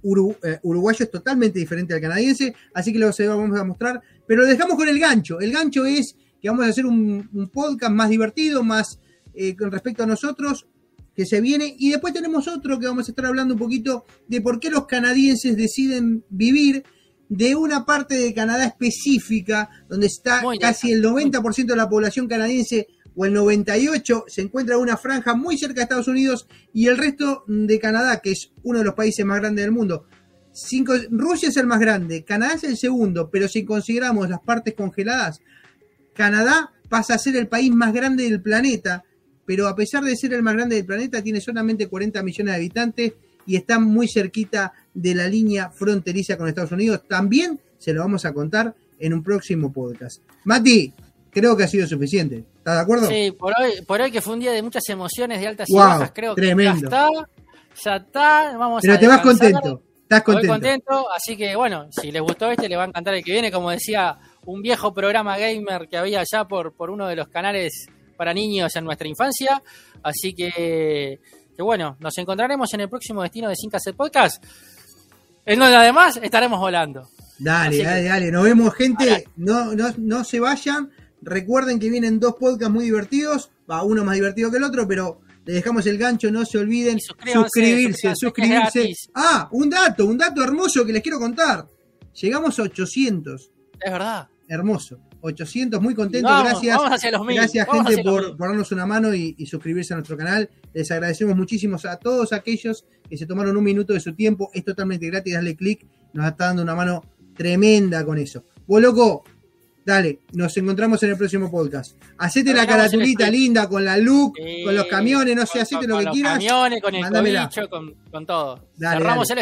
eh, uruguayo es totalmente diferente al canadiense, así que lo vamos a mostrar. Pero lo dejamos con el gancho. El gancho es que vamos a hacer un, podcast más divertido, más eh, con respecto a nosotros, que se viene. Y después tenemos otro que vamos a estar hablando un poquito de por qué los canadienses deciden vivir de una parte de Canadá específica, donde está casi el 90% de la población canadiense o el 98% se encuentra en una franja muy cerca de Estados Unidos y el resto de Canadá, que es uno de los países más grandes del mundo. Cinco, Rusia es el más grande, Canadá es el segundo, pero si consideramos las partes congeladas, Canadá pasa a ser el país más grande del planeta, pero a pesar de ser el más grande del planeta, tiene solamente 40 millones de habitantes y está muy cerquita de la línea fronteriza con Estados Unidos. También se lo vamos a contar en un próximo podcast. Mati, creo que ha sido suficiente. ¿Estás de acuerdo? Sí, por hoy, por hoy que fue un día de muchas emociones, de altas Wow, y bajas, creo tremendo. que ya está. Ya está, vamos Pero a te vas contento. Estás contento. contento, así que bueno, si les gustó este, le va a encantar el que viene, como decía un viejo programa gamer que había allá por, por uno de los canales para niños en nuestra infancia. Así que, que bueno, nos encontraremos en el próximo destino de Sin Cassette Podcast. En donde además estaremos volando. Dale, Así que- dale, dale. Nos vemos, gente. No, no, no se vayan. Recuerden que vienen dos podcasts muy divertidos. Va, uno más divertido que el otro, pero les dejamos el gancho. No se olviden suscribirse, suscribirse. Ah, un dato, un dato hermoso que les quiero contar. Llegamos a 800. Es verdad. Hermoso. 800, muy contento. Vamos, gracias. vamos hacia los mil. Gracias, vamos gente, por, darnos una mano y, y suscribirse a nuestro canal. Les agradecemos muchísimo a todos aquellos que se tomaron un minuto de su tiempo. Es totalmente gratis, dale clic. Nos está dando una mano tremenda con eso. Vos, loco, dale, nos encontramos en el próximo podcast. Hacete la caratulita linda con la look, Sí, con los camiones, no sé, con- hacete con- lo con que los quieras. camiones, con el Mándamela. cobicho, con, con todo. Dale, Cerramos dale. el